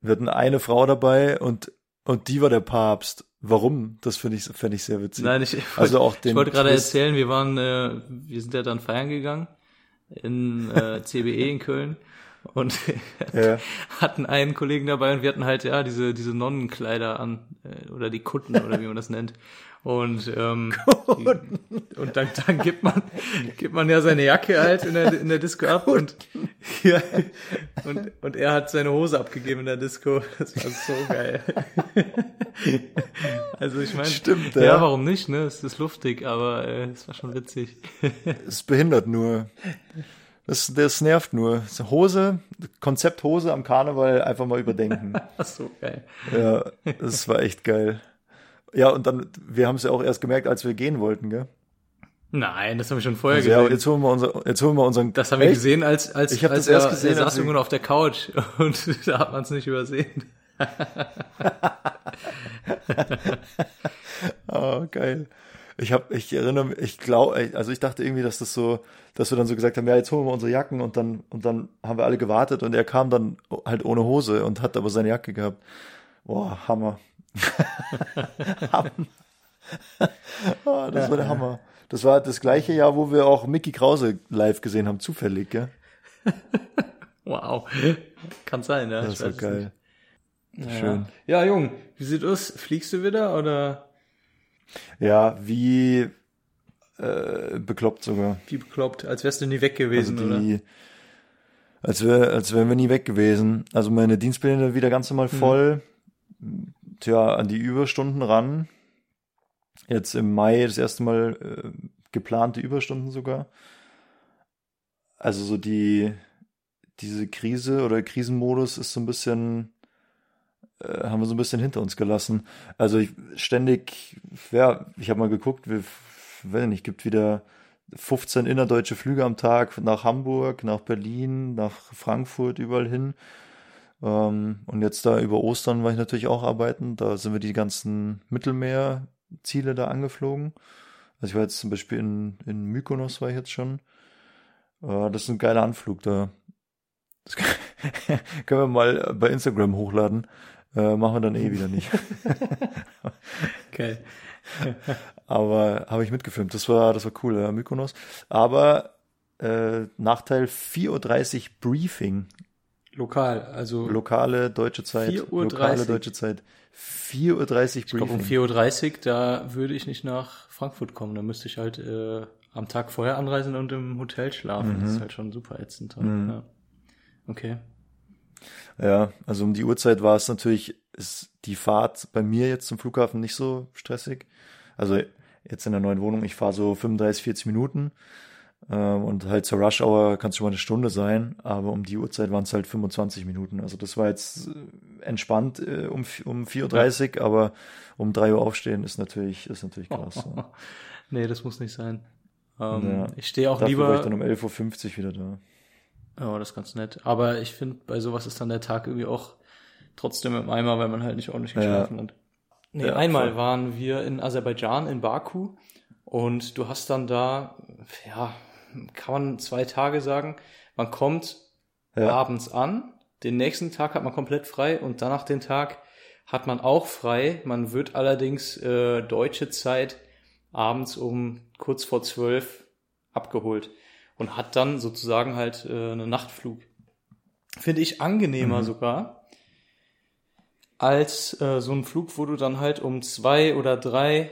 Speaker 2: Wir hatten eine Frau dabei und, und die war der Papst. Warum? Das finde ich, fände ich sehr witzig.
Speaker 1: Nein, ich,
Speaker 2: Also auch den
Speaker 1: ich wollte gerade
Speaker 2: Twist.
Speaker 1: erzählen, wir waren, äh, wir sind ja dann feiern gegangen in äh, CBE in Köln und
Speaker 2: Ja.
Speaker 1: hatten einen Kollegen dabei und wir hatten halt ja diese diese Nonnenkleider an äh, oder die Kutten oder wie man das nennt und ähm, die, und dann, dann gibt man gibt man ja seine Jacke halt in der in der Disco ab und ja, und und er hat seine Hose abgegeben in der Disco das war so geil also ich meine
Speaker 2: Stimmt,
Speaker 1: ja.
Speaker 2: ja.
Speaker 1: warum nicht ne es ist luftig aber äh, es war schon witzig
Speaker 2: Es behindert nur. Das, das nervt nur. Hose, Konzept Hose am Karneval einfach mal überdenken.
Speaker 1: Ach so geil
Speaker 2: ja, das war echt geil. Ja, und dann, wir haben es ja auch erst gemerkt, als wir gehen wollten, gell?
Speaker 1: nein das haben wir schon vorher
Speaker 2: Also, ja,
Speaker 1: gesehen
Speaker 2: jetzt holen wir unser, jetzt holen wir unseren.
Speaker 1: Das haben wir
Speaker 2: Echt?
Speaker 1: gesehen, als, als,
Speaker 2: Ich hab
Speaker 1: als
Speaker 2: das erst
Speaker 1: er,
Speaker 2: gesehen,
Speaker 1: er saß irgendwann auf der Couch und da hat man es nicht übersehen.
Speaker 2: Oh, geil. Ich habe, ich erinnere mich, ich glaube, also ich dachte irgendwie, dass das so, dass wir dann so gesagt haben, ja, jetzt holen wir unsere Jacken und dann, und dann haben wir alle gewartet und er kam dann halt ohne Hose und hat aber seine Jacke gehabt. Boah, Hammer. Hammer. oh, das war der Hammer. Das war das gleiche Jahr, wo wir auch Mickey Krause live gesehen haben, zufällig, gell?
Speaker 1: Wow. Kann sein, ja.
Speaker 2: Das war
Speaker 1: es
Speaker 2: geil. Schön.
Speaker 1: Ja. Jung, wie sieht aus? Fliegst du wieder oder
Speaker 2: Ja, wie äh, bekloppt sogar.
Speaker 1: wie bekloppt? Als wärst du nie weg
Speaker 2: Also
Speaker 1: gewesen, oder?
Speaker 2: die, als wär, als wären wir nie weg gewesen. Also meine Dienstpläne wieder ganz normal voll. Tja, an die Überstunden ran. Jetzt im Mai das erste Mal äh, geplante Überstunden sogar. Also so die, diese Krise oder Krisenmodus ist so ein bisschen, äh, haben wir so ein bisschen hinter uns gelassen. Also ich ständig, ja, ich habe mal geguckt, wir, weiß nicht, gibt wieder 15 innerdeutsche Flüge am Tag nach Hamburg, nach Berlin, nach Frankfurt, überall hin. Ähm, und jetzt da über Ostern war ich natürlich auch arbeiten. Da sind wir die ganzen Mittelmeerziele da angeflogen. Also ich war jetzt zum Beispiel in, in Mykonos war ich jetzt schon. Äh, das ist ein geiler Anflug da. Das können wir mal bei Instagram hochladen. Äh, machen wir dann eh wieder nicht.
Speaker 1: Okay.
Speaker 2: Aber habe ich mitgefilmt. Das war, das war cool, ja, Mykonos. Aber äh, Nachteil 4.30 Uhr Briefing.
Speaker 1: Lokal, also
Speaker 2: Lokale deutsche Zeit.
Speaker 1: 4.30 Uhr.
Speaker 2: Lokale deutsche Zeit. 4.30 Uhr
Speaker 1: ich glaube um
Speaker 2: Briefing.
Speaker 1: 4.30 Uhr, da würde ich nicht nach Frankfurt kommen. Da müsste ich halt äh, am Tag vorher anreisen und im Hotel schlafen. Das ist halt schon super ätzend. Ja. Okay.
Speaker 2: Ja, also um die Uhrzeit war es natürlich, ist die Fahrt bei mir jetzt zum Flughafen nicht so stressig. Also jetzt in der neuen Wohnung, ich fahre so 35, 40 Minuten. Ähm, und halt zur Rush Hour kann es schon mal eine Stunde sein, aber um die Uhrzeit waren es halt 25 Minuten. Also das war jetzt äh, entspannt äh, um, um 4.30 Uhr, aber um 3 Uhr aufstehen ist natürlich, ist natürlich krass. ja.
Speaker 1: Nee, das muss nicht sein. Ähm,
Speaker 2: Ja.
Speaker 1: Ich stehe auch
Speaker 2: Dafür war ich
Speaker 1: lieber.
Speaker 2: dann um 11.50 Uhr wieder da.
Speaker 1: Ja, das ist ganz nett. Aber ich finde, bei sowas ist dann der Tag irgendwie auch trotzdem im Eimer, weil man halt nicht ordentlich geschlafen hat. Nee,
Speaker 2: Ja,
Speaker 1: einmal
Speaker 2: voll.
Speaker 1: waren wir in Aserbaidschan, in Baku. Und du hast dann da, ja, kann man zwei Tage sagen, man kommt
Speaker 2: Ja.
Speaker 1: abends an, den nächsten Tag hat man komplett frei und danach den Tag hat man auch frei. Man wird allerdings äh, deutsche Zeit abends um kurz vor zwölf abgeholt und hat dann sozusagen halt äh, einen Nachtflug. Finde ich angenehmer sogar als äh, so ein Flug, wo du dann halt um zwei oder drei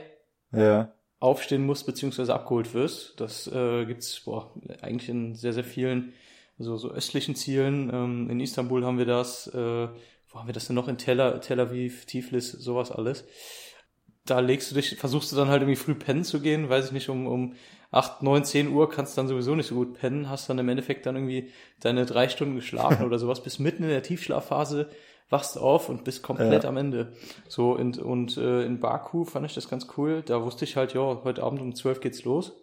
Speaker 2: Ja.
Speaker 1: aufstehen musst beziehungsweise abgeholt wirst. Das äh, gibt's boah, eigentlich in sehr, sehr vielen so, so östlichen Zielen. Ähm, in Istanbul haben wir das, äh, wo haben wir das denn noch? In Tel, Tel Aviv, Tiflis, sowas alles. Da legst du dich, versuchst du dann halt irgendwie früh pennen zu gehen, weiß ich nicht, um, um 8, 9, 10 Uhr kannst dann sowieso nicht so gut pennen, hast dann im Endeffekt dann irgendwie deine drei Stunden geschlafen oder sowas, bist mitten in der Tiefschlafphase, wachst auf und bist komplett
Speaker 2: Ja.
Speaker 1: am Ende. So, und, und äh, in Baku fand ich das ganz cool. Da wusste ich halt, ja, heute Abend um 12 geht's los.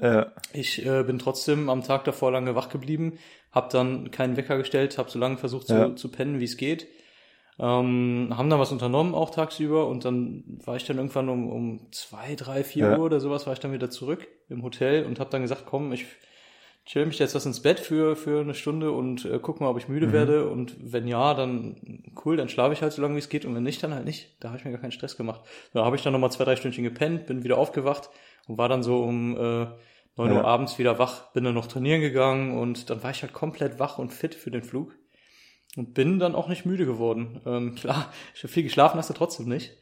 Speaker 2: Ja.
Speaker 1: Ich äh, bin trotzdem am Tag davor lange wach geblieben, habe dann keinen Wecker gestellt, habe so lange versucht zu,
Speaker 2: Ja.
Speaker 1: zu pennen, wie es geht. Ähm, haben dann was unternommen, auch tagsüber, und dann war ich dann irgendwann um, um zwei, drei, vier
Speaker 2: Ja.
Speaker 1: Uhr oder sowas, war ich dann wieder zurück im Hotel und habe dann gesagt, komm, ich chill mich jetzt was ins Bett für, für eine Stunde und äh, guck mal, ob ich müde werde. Und wenn ja, dann cool, dann schlafe ich halt so lange, wie es geht. Und wenn nicht, dann halt nicht. Da habe ich mir gar keinen Stress gemacht. Da habe ich dann nochmal zwei, drei Stündchen gepennt, bin wieder aufgewacht und war dann so um äh, 9 Uhr
Speaker 2: Ja.
Speaker 1: abends wieder wach, bin dann noch trainieren gegangen und dann war ich halt komplett wach und fit für den Flug. Und bin dann auch nicht müde geworden. Ähm, klar, viel geschlafen hast du trotzdem nicht.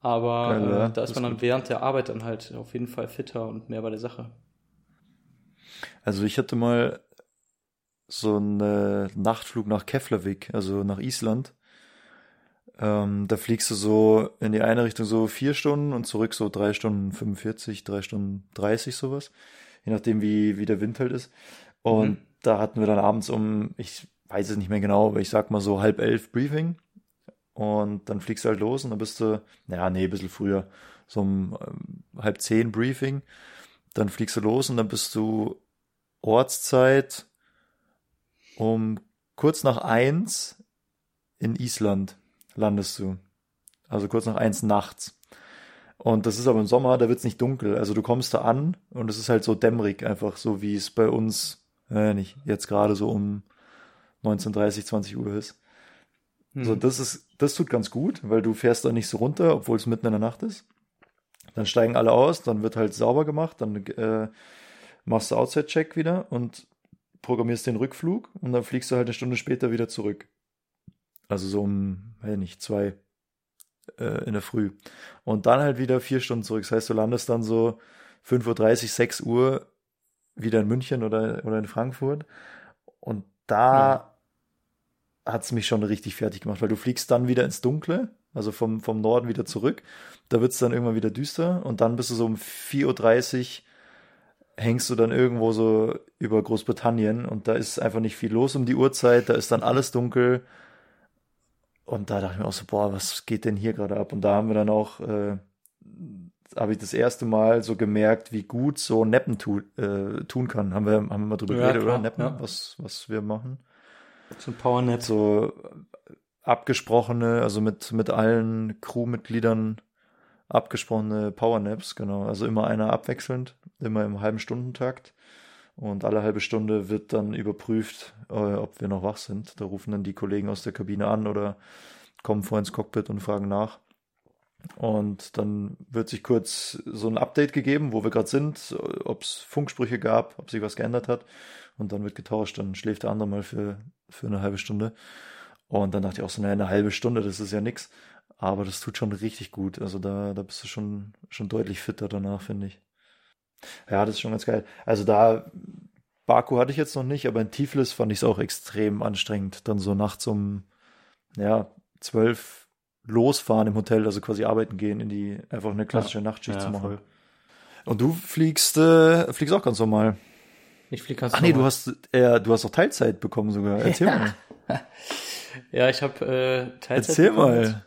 Speaker 1: Aber
Speaker 2: Geil, ja.
Speaker 1: äh, da ist man dann
Speaker 2: gut.
Speaker 1: während der Arbeit dann halt auf jeden Fall fitter und mehr bei der Sache.
Speaker 2: Also ich hatte mal so einen Nachtflug nach Keflavik, also nach Island. Ähm, da fliegst du so in die eine Richtung so vier Stunden und zurück so drei Stunden 45, drei Stunden 30 sowas. Je nachdem, wie, wie der Wind halt ist. Und
Speaker 1: Mhm.
Speaker 2: da hatten wir dann abends um, ich weiß es nicht mehr genau, aber ich sag mal so halb elf Briefing. Und dann fliegst du halt los und dann bist du, naja, nee, ein bisschen früher, so um ähm, halb zehn Briefing. Dann fliegst du los und dann bist du Ortszeit um kurz nach eins in Island landest du. Also kurz nach eins nachts. Und das ist aber im Sommer, da wird's nicht dunkel. Also du kommst da an und es ist halt so dämmerig, einfach so wie es bei uns, äh, nicht, jetzt gerade so um 19.30, 20 Uhr ist.
Speaker 1: Hm.
Speaker 2: So, das ist, das tut ganz gut, weil du fährst da nicht so runter, obwohl es mitten in der Nacht ist. Dann steigen alle aus, dann wird halt sauber gemacht, dann äh, machst du Outside-Check wieder und programmierst den Rückflug und dann fliegst du halt eine Stunde später wieder zurück. Also so um, weiß nicht, zwei äh, in der Früh. Und dann halt wieder vier Stunden zurück. Das heißt, du landest dann so 5.30 Uhr, 6 Uhr wieder in München oder, oder in Frankfurt. Und da hat's mich schon richtig fertig gemacht, weil du fliegst dann wieder ins Dunkle, also vom, vom Norden wieder zurück. Da wird's dann irgendwann wieder düster und dann bist du so um 4.30 Uhr hängst du dann irgendwo so über Großbritannien und da ist einfach nicht viel los um die Uhrzeit, da ist dann alles dunkel. Und da dachte ich mir auch so, boah, was geht denn hier gerade ab? Und da haben wir dann auch, äh, habe ich das erste Mal so gemerkt, wie gut so Neppen tu, äh, tun kann. Haben wir, haben wir mal drüber
Speaker 1: Ja,
Speaker 2: geredet,
Speaker 1: klar,
Speaker 2: oder? Neppen,
Speaker 1: ja.
Speaker 2: was, was wir machen.
Speaker 1: So ein Powernap.
Speaker 2: So abgesprochene, also mit, mit allen Crewmitgliedern abgesprochene Powernaps, genau. Also immer einer abwechselnd, immer im halben Stundentakt. Und alle halbe Stunde wird dann überprüft, äh, ob wir noch wach sind. Da rufen dann die Kollegen aus der Kabine an oder kommen vor ins Cockpit und fragen nach. Und dann wird sich kurz so ein Update gegeben, wo wir gerade sind, ob es Funksprüche gab, ob sich was geändert hat. Und dann wird getauscht, dann schläft der andere mal für, für eine halbe Stunde. Und dann dachte ich auch so, naja, eine halbe Stunde, das ist ja nix. Aber das tut schon richtig gut. Also da, da bist du schon, schon deutlich fitter danach, finde ich. Ja, das ist schon ganz geil. Also da, Baku hatte ich jetzt noch nicht, aber in Tiflis fand ich es auch extrem anstrengend. Dann so nachts um, ja, zwölf losfahren im Hotel, also quasi arbeiten gehen, in die, einfach eine klassische Nachtschicht
Speaker 1: Ja,
Speaker 2: zu machen.
Speaker 1: voll.
Speaker 2: Und du fliegst, äh, fliegst auch ganz normal.
Speaker 1: Ich fliege ganz
Speaker 2: Ach nee, du hast, äh, du hast auch Teilzeit bekommen sogar. Erzähl mal.
Speaker 1: Ja, ich habe äh, Teilzeit.
Speaker 2: Erzähl
Speaker 1: bekommen.
Speaker 2: mal.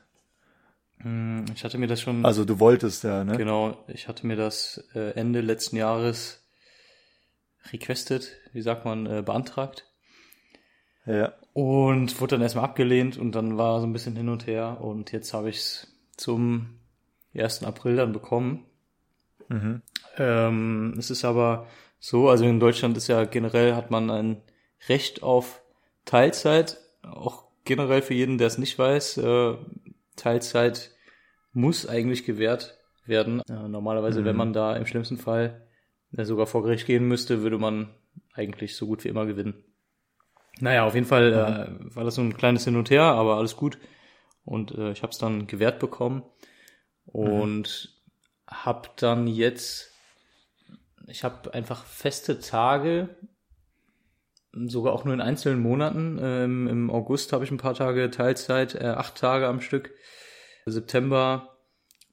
Speaker 1: Hm, Ich hatte mir das schon.
Speaker 2: Also du wolltest ja, ne?
Speaker 1: Genau, ich hatte mir das äh, Ende letzten Jahres requested, wie sagt man, äh, beantragt.
Speaker 2: Ja.
Speaker 1: Und wurde dann erstmal abgelehnt und dann war so ein bisschen hin und her und jetzt habe ich es zum 1. April dann bekommen.
Speaker 2: Mhm.
Speaker 1: Ähm, es ist aber so, also in Deutschland ist ja generell hat man ein Recht auf Teilzeit, auch generell für jeden, der es nicht weiß. Äh, Teilzeit muss eigentlich gewährt werden. Äh, normalerweise,
Speaker 2: Mhm.
Speaker 1: wenn man da im schlimmsten Fall äh, sogar vor Gericht gehen müsste, würde man eigentlich so gut wie immer gewinnen. Naja, auf jeden Fall äh, war das so ein kleines Hin und Her, aber alles gut. Und äh, ich habe es dann gewährt bekommen und habe dann jetzt, ich habe einfach feste Tage, sogar auch nur in einzelnen Monaten. Ähm, Im August habe ich ein paar Tage Teilzeit, äh, acht Tage am Stück. September,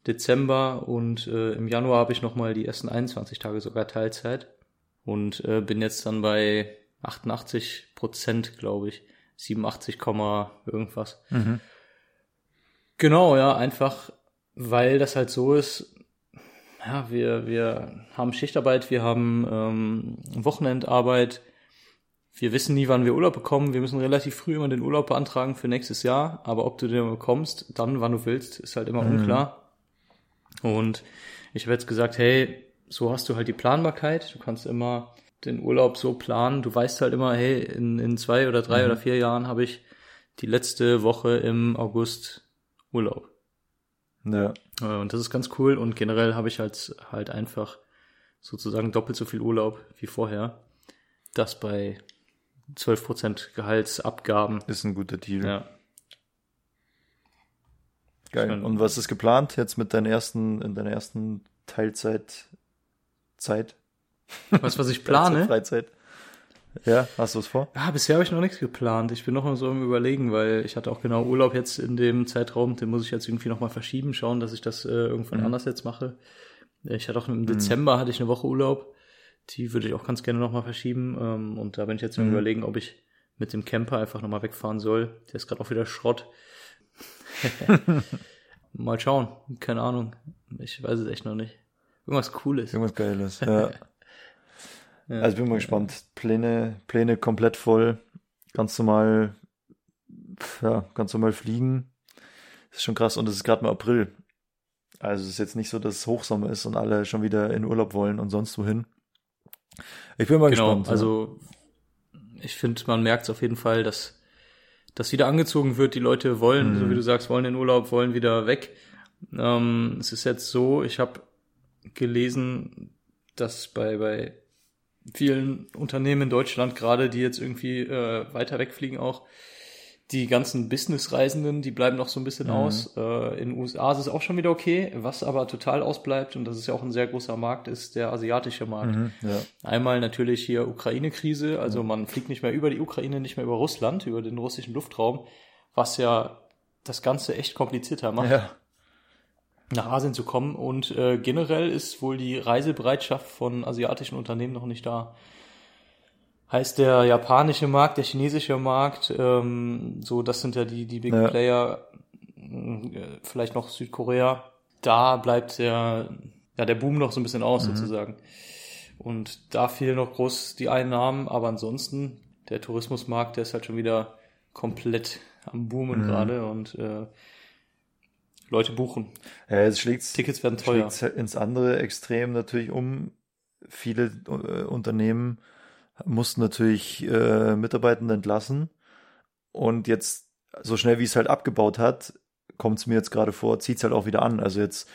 Speaker 1: Dezember und äh, im Januar habe ich nochmal die ersten 21 Tage sogar Teilzeit und äh, bin jetzt dann bei 88 Prozent, glaube ich. 87, Komma irgendwas.
Speaker 2: Mhm.
Speaker 1: Genau, ja, einfach, weil das halt so ist, ja, wir, wir haben Schichtarbeit, wir haben ähm, Wochenendarbeit, wir wissen nie, wann wir Urlaub bekommen, wir müssen relativ früh immer den Urlaub beantragen für nächstes Jahr, aber ob du den bekommst, dann, wann du willst, ist halt immer unklar. Und ich habe jetzt gesagt, hey, so hast du halt die Planbarkeit, du kannst immer den Urlaub so planen, du weißt halt immer, hey, in, in zwei oder drei oder vier Jahren habe ich die letzte Woche im August Urlaub.
Speaker 2: Ja.
Speaker 1: Äh, Und das ist ganz cool und generell habe ich halt, halt einfach sozusagen doppelt so viel Urlaub wie vorher. Das bei 12% Gehaltsabgaben.
Speaker 2: Ist ein guter Deal.
Speaker 1: Ja.
Speaker 2: Geil.
Speaker 1: Schön.
Speaker 2: Und was ist geplant jetzt mit deiner ersten, in deiner ersten Teilzeit Zeit?
Speaker 1: Was, was ich plane?
Speaker 2: Freizeit. Ja, hast du was vor?
Speaker 1: Ja, bisher habe ich noch nichts geplant. Ich bin noch mal so im Überlegen, weil ich hatte auch genau Urlaub jetzt in dem Zeitraum, den muss ich jetzt irgendwie noch mal verschieben, schauen, dass ich das äh, irgendwann
Speaker 2: Mhm.
Speaker 1: anders jetzt mache. Ich hatte auch im Dezember hatte ich eine Woche Urlaub. Die würde ich auch ganz gerne noch mal verschieben. Ähm, und da bin ich jetzt im
Speaker 2: Mhm.
Speaker 1: Überlegen, ob ich mit dem Camper einfach noch mal wegfahren soll. Der ist gerade auch wieder Schrott. mal schauen. Keine Ahnung. Ich weiß es echt noch nicht. Irgendwas Cooles.
Speaker 2: Irgendwas Geiles. Ja.
Speaker 1: Ja.
Speaker 2: Also bin mal gespannt. Pläne, Pläne komplett voll. Ganz normal, ja, ganz normal fliegen. ist schon krass. Und es ist gerade mal April. Also es ist jetzt nicht so, dass es Hochsommer ist und alle schon wieder in Urlaub wollen und sonst wohin. Ich bin mal
Speaker 1: Genau,
Speaker 2: gespannt. ja.
Speaker 1: also ich finde, man merkt es auf jeden Fall, dass das wieder angezogen wird. Die Leute wollen,
Speaker 2: Mhm.
Speaker 1: so wie du sagst, wollen in Urlaub, wollen wieder weg. Ähm, es ist jetzt so, ich habe gelesen, dass bei, bei vielen Unternehmen in Deutschland, gerade die jetzt irgendwie äh, weiter wegfliegen auch, die ganzen Businessreisenden, die bleiben noch so ein bisschen aus. Äh, in den USA ist es auch schon wieder okay. Was aber total ausbleibt, und das ist ja auch ein sehr großer Markt, ist der asiatische Markt.
Speaker 2: Mhm, ja.
Speaker 1: Einmal natürlich hier Ukraine-Krise, also man fliegt nicht mehr über die Ukraine, nicht mehr über Russland, über den russischen Luftraum, was ja das Ganze echt komplizierter macht
Speaker 2: ja.
Speaker 1: Nach Asien zu kommen. Und äh, generell ist wohl die Reisebereitschaft von asiatischen Unternehmen noch nicht da. Heißt der japanische Markt, der chinesische Markt, ähm, so das sind ja die, die Big
Speaker 2: Ja.
Speaker 1: Player, äh, vielleicht noch Südkorea. Da bleibt der, ja, der Boom noch so ein bisschen aus sozusagen. Und da fehlen noch groß die Einnahmen, aber ansonsten, der Tourismusmarkt, der ist halt schon wieder komplett am Boomen gerade und äh, Leute buchen.
Speaker 2: Ja, jetzt schlägt's,
Speaker 1: Tickets werden teuer.
Speaker 2: ins andere Extrem natürlich um. Viele äh, Unternehmen mussten natürlich äh, Mitarbeitende entlassen. Und jetzt, so schnell wie es halt abgebaut hat, kommt es mir jetzt gerade vor, zieht es halt auch wieder an. Also jetzt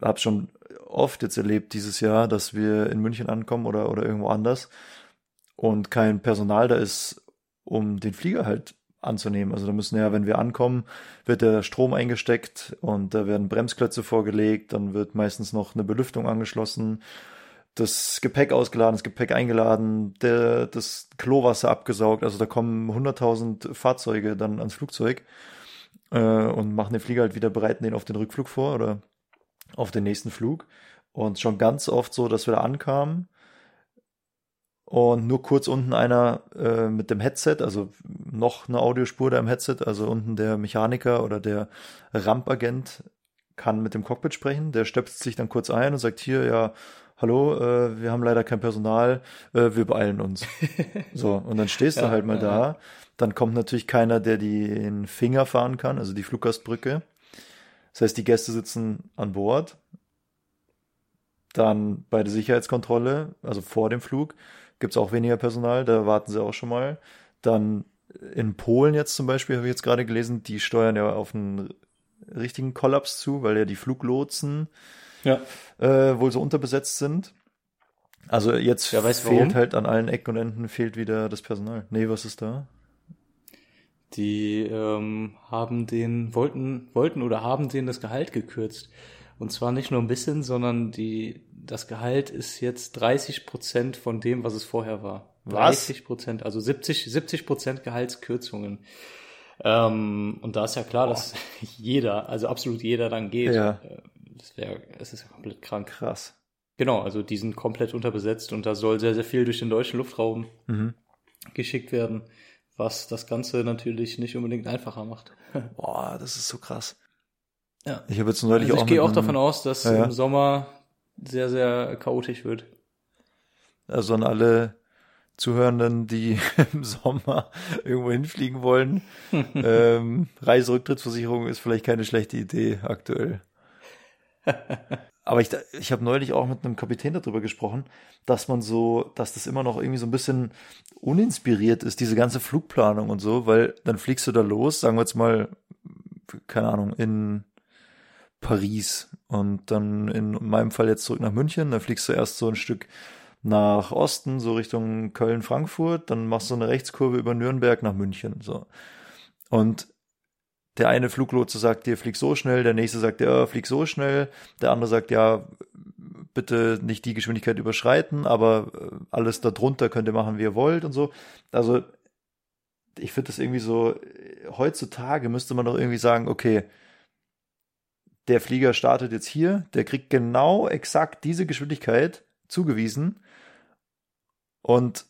Speaker 2: habe schon oft jetzt erlebt dieses Jahr, dass wir in München ankommen oder, oder irgendwo anders und kein Personal da ist, um den Flieger halt anzunehmen. Also da müssen ja, wenn wir ankommen, wird der Strom eingesteckt und da werden Bremsklötze vorgelegt, dann wird meistens noch eine Belüftung angeschlossen, das Gepäck ausgeladen, das Gepäck eingeladen, der, das Klowasser abgesaugt. Also da kommen 100.000 Fahrzeuge dann ans Flugzeug äh, und machen den Flieger halt wieder, bereiten den auf den Rückflug vor oder auf den nächsten Flug. Und schon ganz oft so, dass wir da ankamen und nur kurz unten einer äh, mit dem Headset, also noch eine Audiospur da im Headset, also unten der Mechaniker oder der Rampagent kann mit dem Cockpit sprechen, der stöpselt sich dann kurz ein und sagt hier, ja, hallo, äh, wir haben leider kein Personal, äh, wir beeilen uns. so, und dann stehst du
Speaker 1: Ja,
Speaker 2: halt mal
Speaker 1: ja,
Speaker 2: da, dann kommt natürlich keiner, der den Finger fahren kann, also die Fluggastbrücke. Das heißt, die Gäste sitzen an Bord, dann bei der Sicherheitskontrolle, also vor dem Flug, gibt's auch weniger Personal, da warten sie auch schon mal. Dann in Polen jetzt zum Beispiel, habe ich jetzt gerade gelesen, die steuern ja auf einen richtigen Kollaps zu, weil ja die Fluglotsen
Speaker 1: Ja.
Speaker 2: äh, wohl so unterbesetzt sind. Also jetzt
Speaker 1: Wer weiß
Speaker 2: fehlt
Speaker 1: warum?
Speaker 2: halt an allen Ecken und Enden fehlt wieder das Personal. Nee, was ist da?
Speaker 1: Die ähm, haben den, wollten, wollten oder haben denen das Gehalt gekürzt. Und zwar nicht nur ein bisschen, sondern die, das Gehalt ist jetzt 30 Prozent von dem, was es vorher war.
Speaker 2: Was?
Speaker 1: 30 Prozent, also 70, 70 Prozent Gehaltskürzungen. Ähm, und da ist ja klar, dass jeder, also absolut jeder dann geht.
Speaker 2: Ja.
Speaker 1: Äh, Das wäre, es ist ja komplett krank.
Speaker 2: Krass.
Speaker 1: Genau, also die sind komplett unterbesetzt und da soll sehr, sehr viel durch den deutschen Luftraum
Speaker 2: Mhm.
Speaker 1: geschickt werden, was das Ganze natürlich nicht unbedingt einfacher macht.
Speaker 2: Boah, das ist so krass.
Speaker 1: Ja.
Speaker 2: Ich habe jetzt neulich
Speaker 1: Also ich
Speaker 2: auch
Speaker 1: gehe
Speaker 2: mit
Speaker 1: auch davon aus, dass
Speaker 2: Ja, ja.
Speaker 1: im Sommer sehr, sehr chaotisch wird.
Speaker 2: Also an alle Zuhörenden, die im Sommer irgendwo hinfliegen wollen. ähm, Reiserücktrittsversicherung ist vielleicht keine schlechte Idee aktuell. Aber ich, ich habe neulich auch mit einem Kapitän darüber gesprochen, dass man so, dass das immer noch irgendwie so ein bisschen uninspiriert ist, diese ganze Flugplanung und so, weil dann fliegst du da los, sagen wir jetzt mal, keine Ahnung, in Paris. Und dann in meinem Fall jetzt zurück nach München, dann fliegst du erst so ein Stück nach Osten, so Richtung Köln, Frankfurt, dann machst du eine Rechtskurve über Nürnberg nach München, so. Und der eine Fluglotse sagt dir, flieg so schnell, der nächste sagt dir, ja, flieg so schnell, der andere sagt, ja, bitte nicht die Geschwindigkeit überschreiten, aber äh, alles darunter könnt ihr machen, wie ihr wollt und so. Also, ich finde das irgendwie so, äh, heutzutage müsste man doch irgendwie sagen, okay, der Flieger startet jetzt hier, der kriegt genau exakt diese Geschwindigkeit zugewiesen und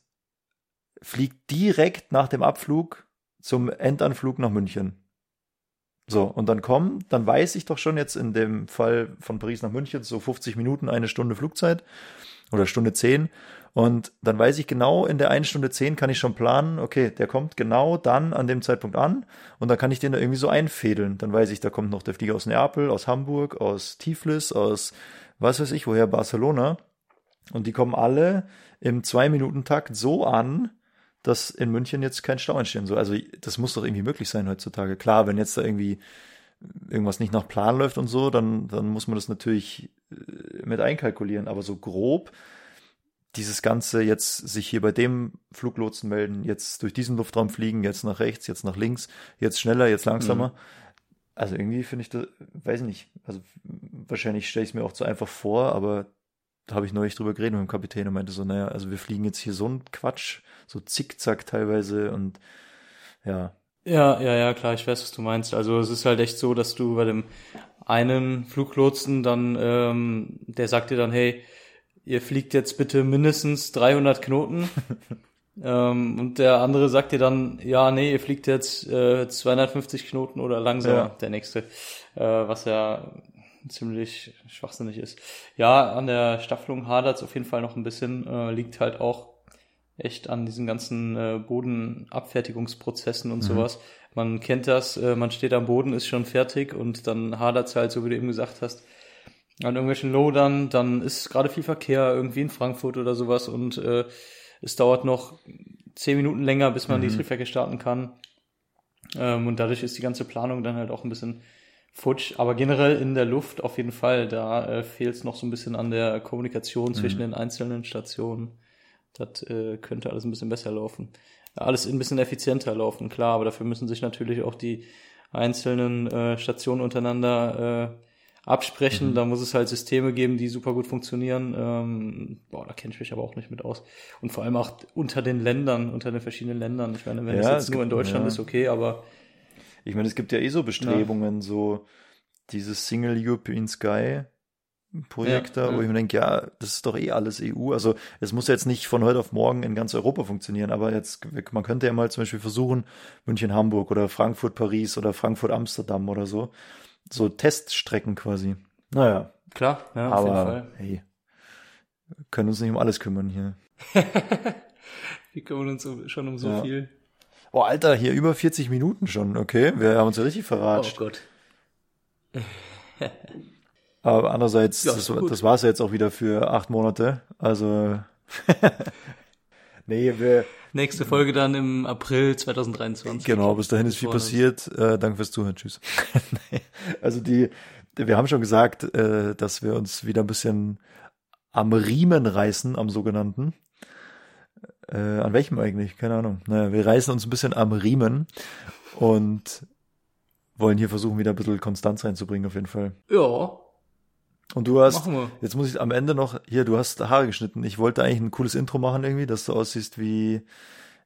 Speaker 2: fliegt direkt nach dem Abflug zum Endanflug nach München. So, und dann kommen, dann weiß ich doch schon jetzt in dem Fall von Paris nach München so 50 Minuten, eine Stunde Flugzeit oder Stunde 10. Und dann weiß ich genau, in der einen Stunde 10 kann ich schon planen, okay, der kommt genau dann an dem Zeitpunkt an und dann kann ich den da irgendwie so einfädeln. Dann weiß ich, da kommt noch der Flieger aus Neapel, aus Hamburg, aus Tiflis, aus was weiß ich, woher, Barcelona. Und die kommen alle im Zwei-Minuten-Takt so an, dass in München jetzt kein Stau entstehen soll. Also das muss doch irgendwie möglich sein heutzutage. Klar, wenn jetzt da irgendwie irgendwas nicht nach Plan läuft und so, dann, dann muss man das natürlich äh, mit einkalkulieren, aber so grob dieses Ganze jetzt sich hier bei dem Fluglotsen melden, jetzt durch diesen Luftraum fliegen, jetzt nach rechts, jetzt nach links, jetzt schneller, jetzt langsamer. Also irgendwie finde ich das, weiß ich nicht, also wahrscheinlich stelle ich es mir auch zu einfach vor, aber da habe ich neulich drüber geredet mit dem Kapitän und meinte so, naja, also wir fliegen jetzt hier so ein Quatsch, so zickzack teilweise und ja,
Speaker 1: Ja, ja, ja, klar, ich weiß, was du meinst. Also es ist halt echt so, dass du bei dem einen Fluglotsen dann, ähm, der sagt dir dann, hey, ihr fliegt jetzt bitte mindestens 300 Knoten. ähm, und der andere sagt dir dann, ja, nee, ihr fliegt jetzt äh, 250 Knoten oder langsamer,
Speaker 2: Ja.
Speaker 1: der nächste. Äh, was ja ziemlich schwachsinnig ist. Ja, an der Staffelung hadert es auf jeden Fall noch ein bisschen. Äh, liegt halt auch echt an diesen ganzen äh, Bodenabfertigungsprozessen und sowas. Man kennt das, äh, man steht am Boden, ist schon fertig und dann hadert's halt, so wie du eben gesagt hast, an irgendwelchen Lodern, dann ist gerade viel Verkehr irgendwie in Frankfurt oder sowas und äh, es dauert noch zehn Minuten länger, bis man die Triebwerke starten kann. Ähm, und dadurch ist die ganze Planung dann halt auch ein bisschen futsch. Aber generell in der Luft auf jeden Fall, da äh, fehlt es noch so ein bisschen an der Kommunikation zwischen den einzelnen Stationen. Das äh, könnte alles ein bisschen besser laufen. Alles ein bisschen effizienter laufen, klar, aber dafür müssen sich natürlich auch die einzelnen äh, Stationen untereinander äh, absprechen. Da muss es halt Systeme geben, die super gut funktionieren. Ähm, boah, da kenne ich mich aber auch nicht mit aus. Und vor allem auch unter den Ländern, unter den verschiedenen Ländern. Ich meine, wenn
Speaker 2: Ja,
Speaker 1: es
Speaker 2: es
Speaker 1: jetzt nur in Deutschland
Speaker 2: ja.
Speaker 1: ist, okay, aber
Speaker 2: Ich meine, es gibt ja eh so Bestrebungen, so dieses Single European Sky Projekt
Speaker 1: Ja,
Speaker 2: da, wo
Speaker 1: ja.
Speaker 2: ich mir denke, ja, das ist doch eh alles EU. Also es muss jetzt nicht von heute auf morgen in ganz Europa funktionieren, aber jetzt, man könnte ja mal zum Beispiel versuchen, München, Hamburg oder Frankfurt, Paris oder Frankfurt, Amsterdam oder so. So Teststrecken quasi. Naja,
Speaker 1: klar, ja, auf jeden
Speaker 2: aber
Speaker 1: Fall.
Speaker 2: hey, können uns nicht um alles kümmern hier.
Speaker 1: Wir kümmern uns um, schon um so
Speaker 2: Ja.
Speaker 1: viel.
Speaker 2: Oh, Alter, hier über 40 Minuten schon, okay? Wir haben uns ja richtig
Speaker 1: Oh
Speaker 2: verratscht.
Speaker 1: Gott.
Speaker 2: Aber andererseits,
Speaker 1: Ja,
Speaker 2: das, das war es ja jetzt auch wieder für acht Monate. Also, nee, wir,
Speaker 1: Nächste Folge dann im April 2023.
Speaker 2: genau, bis dahin ist viel passiert. Äh, danke fürs Zuhören, tschüss. also die, wir haben schon gesagt, äh, dass wir uns wieder ein bisschen am Riemen reißen, am sogenannten. Äh, an welchem eigentlich? Keine Ahnung. Naja, wir reißen uns ein bisschen am Riemen und wollen hier versuchen, wieder ein bisschen Konstanz reinzubringen, auf jeden Fall.
Speaker 1: Ja,
Speaker 2: Und du hast, jetzt muss ich am Ende noch, hier, du hast Haare geschnitten. Ich wollte eigentlich ein cooles Intro machen irgendwie, dass du aussiehst wie,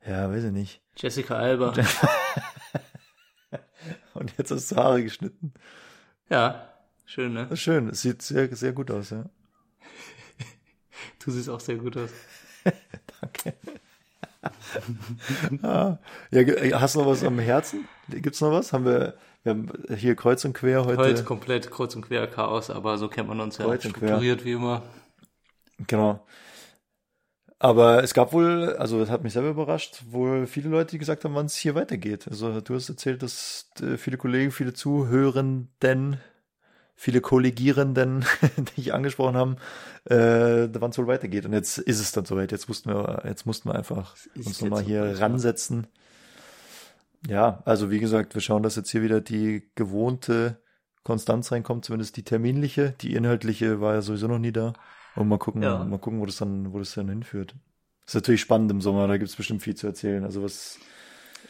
Speaker 2: ja, weiß ich nicht.
Speaker 1: Jessica Alba.
Speaker 2: Und jetzt hast du Haare geschnitten.
Speaker 1: ja, schön, ne?
Speaker 2: Schön. Es sieht sehr, sehr gut aus, ja.
Speaker 1: Du siehst auch sehr gut aus.
Speaker 2: Ah, ja, hast du noch was am Herzen? Gibt's noch was? Haben wir, wir haben hier kreuz und quer heute.
Speaker 1: Heute komplett kreuz und quer Chaos, aber so kennt man uns ja
Speaker 2: Kreuz
Speaker 1: strukturiert wie immer.
Speaker 2: Genau. Aber es gab wohl, also das hat mich selber überrascht, wohl viele Leute, die gesagt haben, wann es hier weitergeht. Also du hast erzählt, dass äh, viele Kollegen, viele Zuhörenden, viele Kollegierenden, die ich angesprochen haben, äh, wann es wohl weitergeht. Und jetzt ist es dann soweit. Jetzt mussten wir, jetzt mussten wir einfach uns nochmal hier
Speaker 1: soweit,
Speaker 2: ransetzen. Ja, also wie gesagt, wir schauen, dass jetzt hier wieder die gewohnte Konstanz reinkommt, zumindest die terminliche. Die inhaltliche war ja sowieso noch nie da. Und mal gucken,
Speaker 1: Ja.
Speaker 2: mal gucken, wo das dann, wo das dann hinführt. ist natürlich spannend im Sommer, da gibt's bestimmt viel zu erzählen. Also was,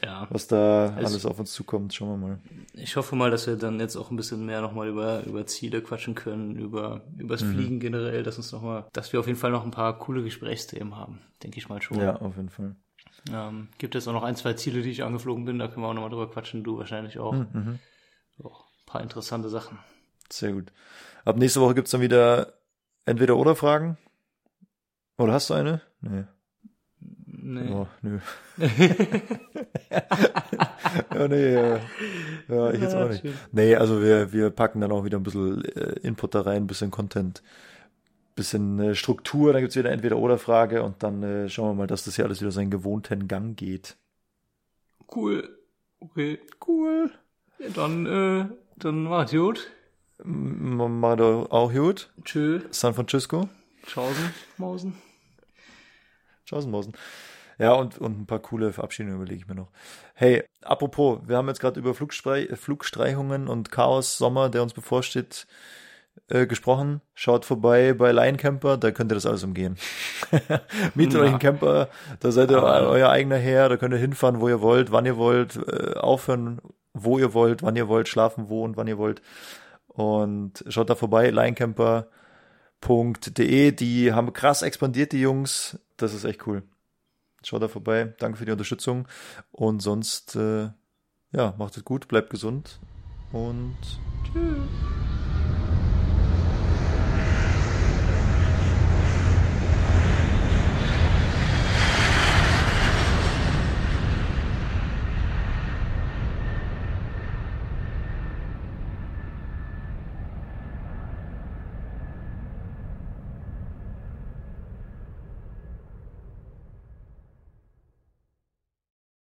Speaker 1: Ja.
Speaker 2: was da
Speaker 1: Also-
Speaker 2: alles auf uns zukommt, schauen wir mal.
Speaker 1: Ich hoffe mal, dass wir dann jetzt auch ein bisschen mehr nochmal über, über Ziele quatschen können, über, übers
Speaker 2: Mhm.
Speaker 1: Fliegen generell, dass uns noch mal, dass wir auf jeden Fall noch ein paar coole Gesprächsthemen haben. Denke ich mal schon.
Speaker 2: Ja, auf jeden Fall.
Speaker 1: Ähm, gibt es auch noch ein, zwei Ziele, die ich angeflogen bin, da können wir auch nochmal drüber quatschen, du wahrscheinlich auch.
Speaker 2: Mhm.
Speaker 1: Auch ein paar interessante Sachen.
Speaker 2: Sehr gut. Ab nächste Woche gibt's dann wieder entweder oder Fragen. Oder hast du eine? Nee.
Speaker 1: Nee.
Speaker 2: Oh, nö. ja, nee, ja. ja, ich jetzt auch nicht. Nee, also wir, wir packen dann auch wieder ein bisschen äh, Input da rein, ein bisschen Content, bisschen äh, Struktur, dann gibt's wieder entweder oder Frage und dann äh, schauen wir mal, dass das hier alles wieder seinen gewohnten Gang geht.
Speaker 1: Cool. Okay.
Speaker 2: Cool.
Speaker 1: Ja, dann, äh, dann macht's gut.
Speaker 2: M doch auch gut.
Speaker 1: Tschö.
Speaker 2: San Francisco.
Speaker 1: Tschaußen, Mausen.
Speaker 2: Schausenmausen. Ja, und, und ein paar coole Verabschiedungen überlege ich mir noch. Hey, apropos, wir haben jetzt gerade über Flugstrei Flugstreichungen und Chaos Sommer, der uns bevorsteht, äh, gesprochen. Schaut vorbei bei Lion Camper, da könnt ihr das alles umgehen. Mietet
Speaker 1: Ja.
Speaker 2: euch einen Camper, da seid ihr
Speaker 1: Ah.
Speaker 2: euer eigener Herr, da könnt ihr hinfahren, wo ihr wollt, wann ihr wollt, äh, aufhören, wo ihr wollt, wann ihr wollt, schlafen, wo und wann ihr wollt. Und schaut da vorbei, lioncamper.de, die haben krass expandiert, die Jungs. Das ist echt cool. Schaut da vorbei, danke für die Unterstützung. Und sonst, äh, ja, macht es gut, bleibt gesund und tschüss.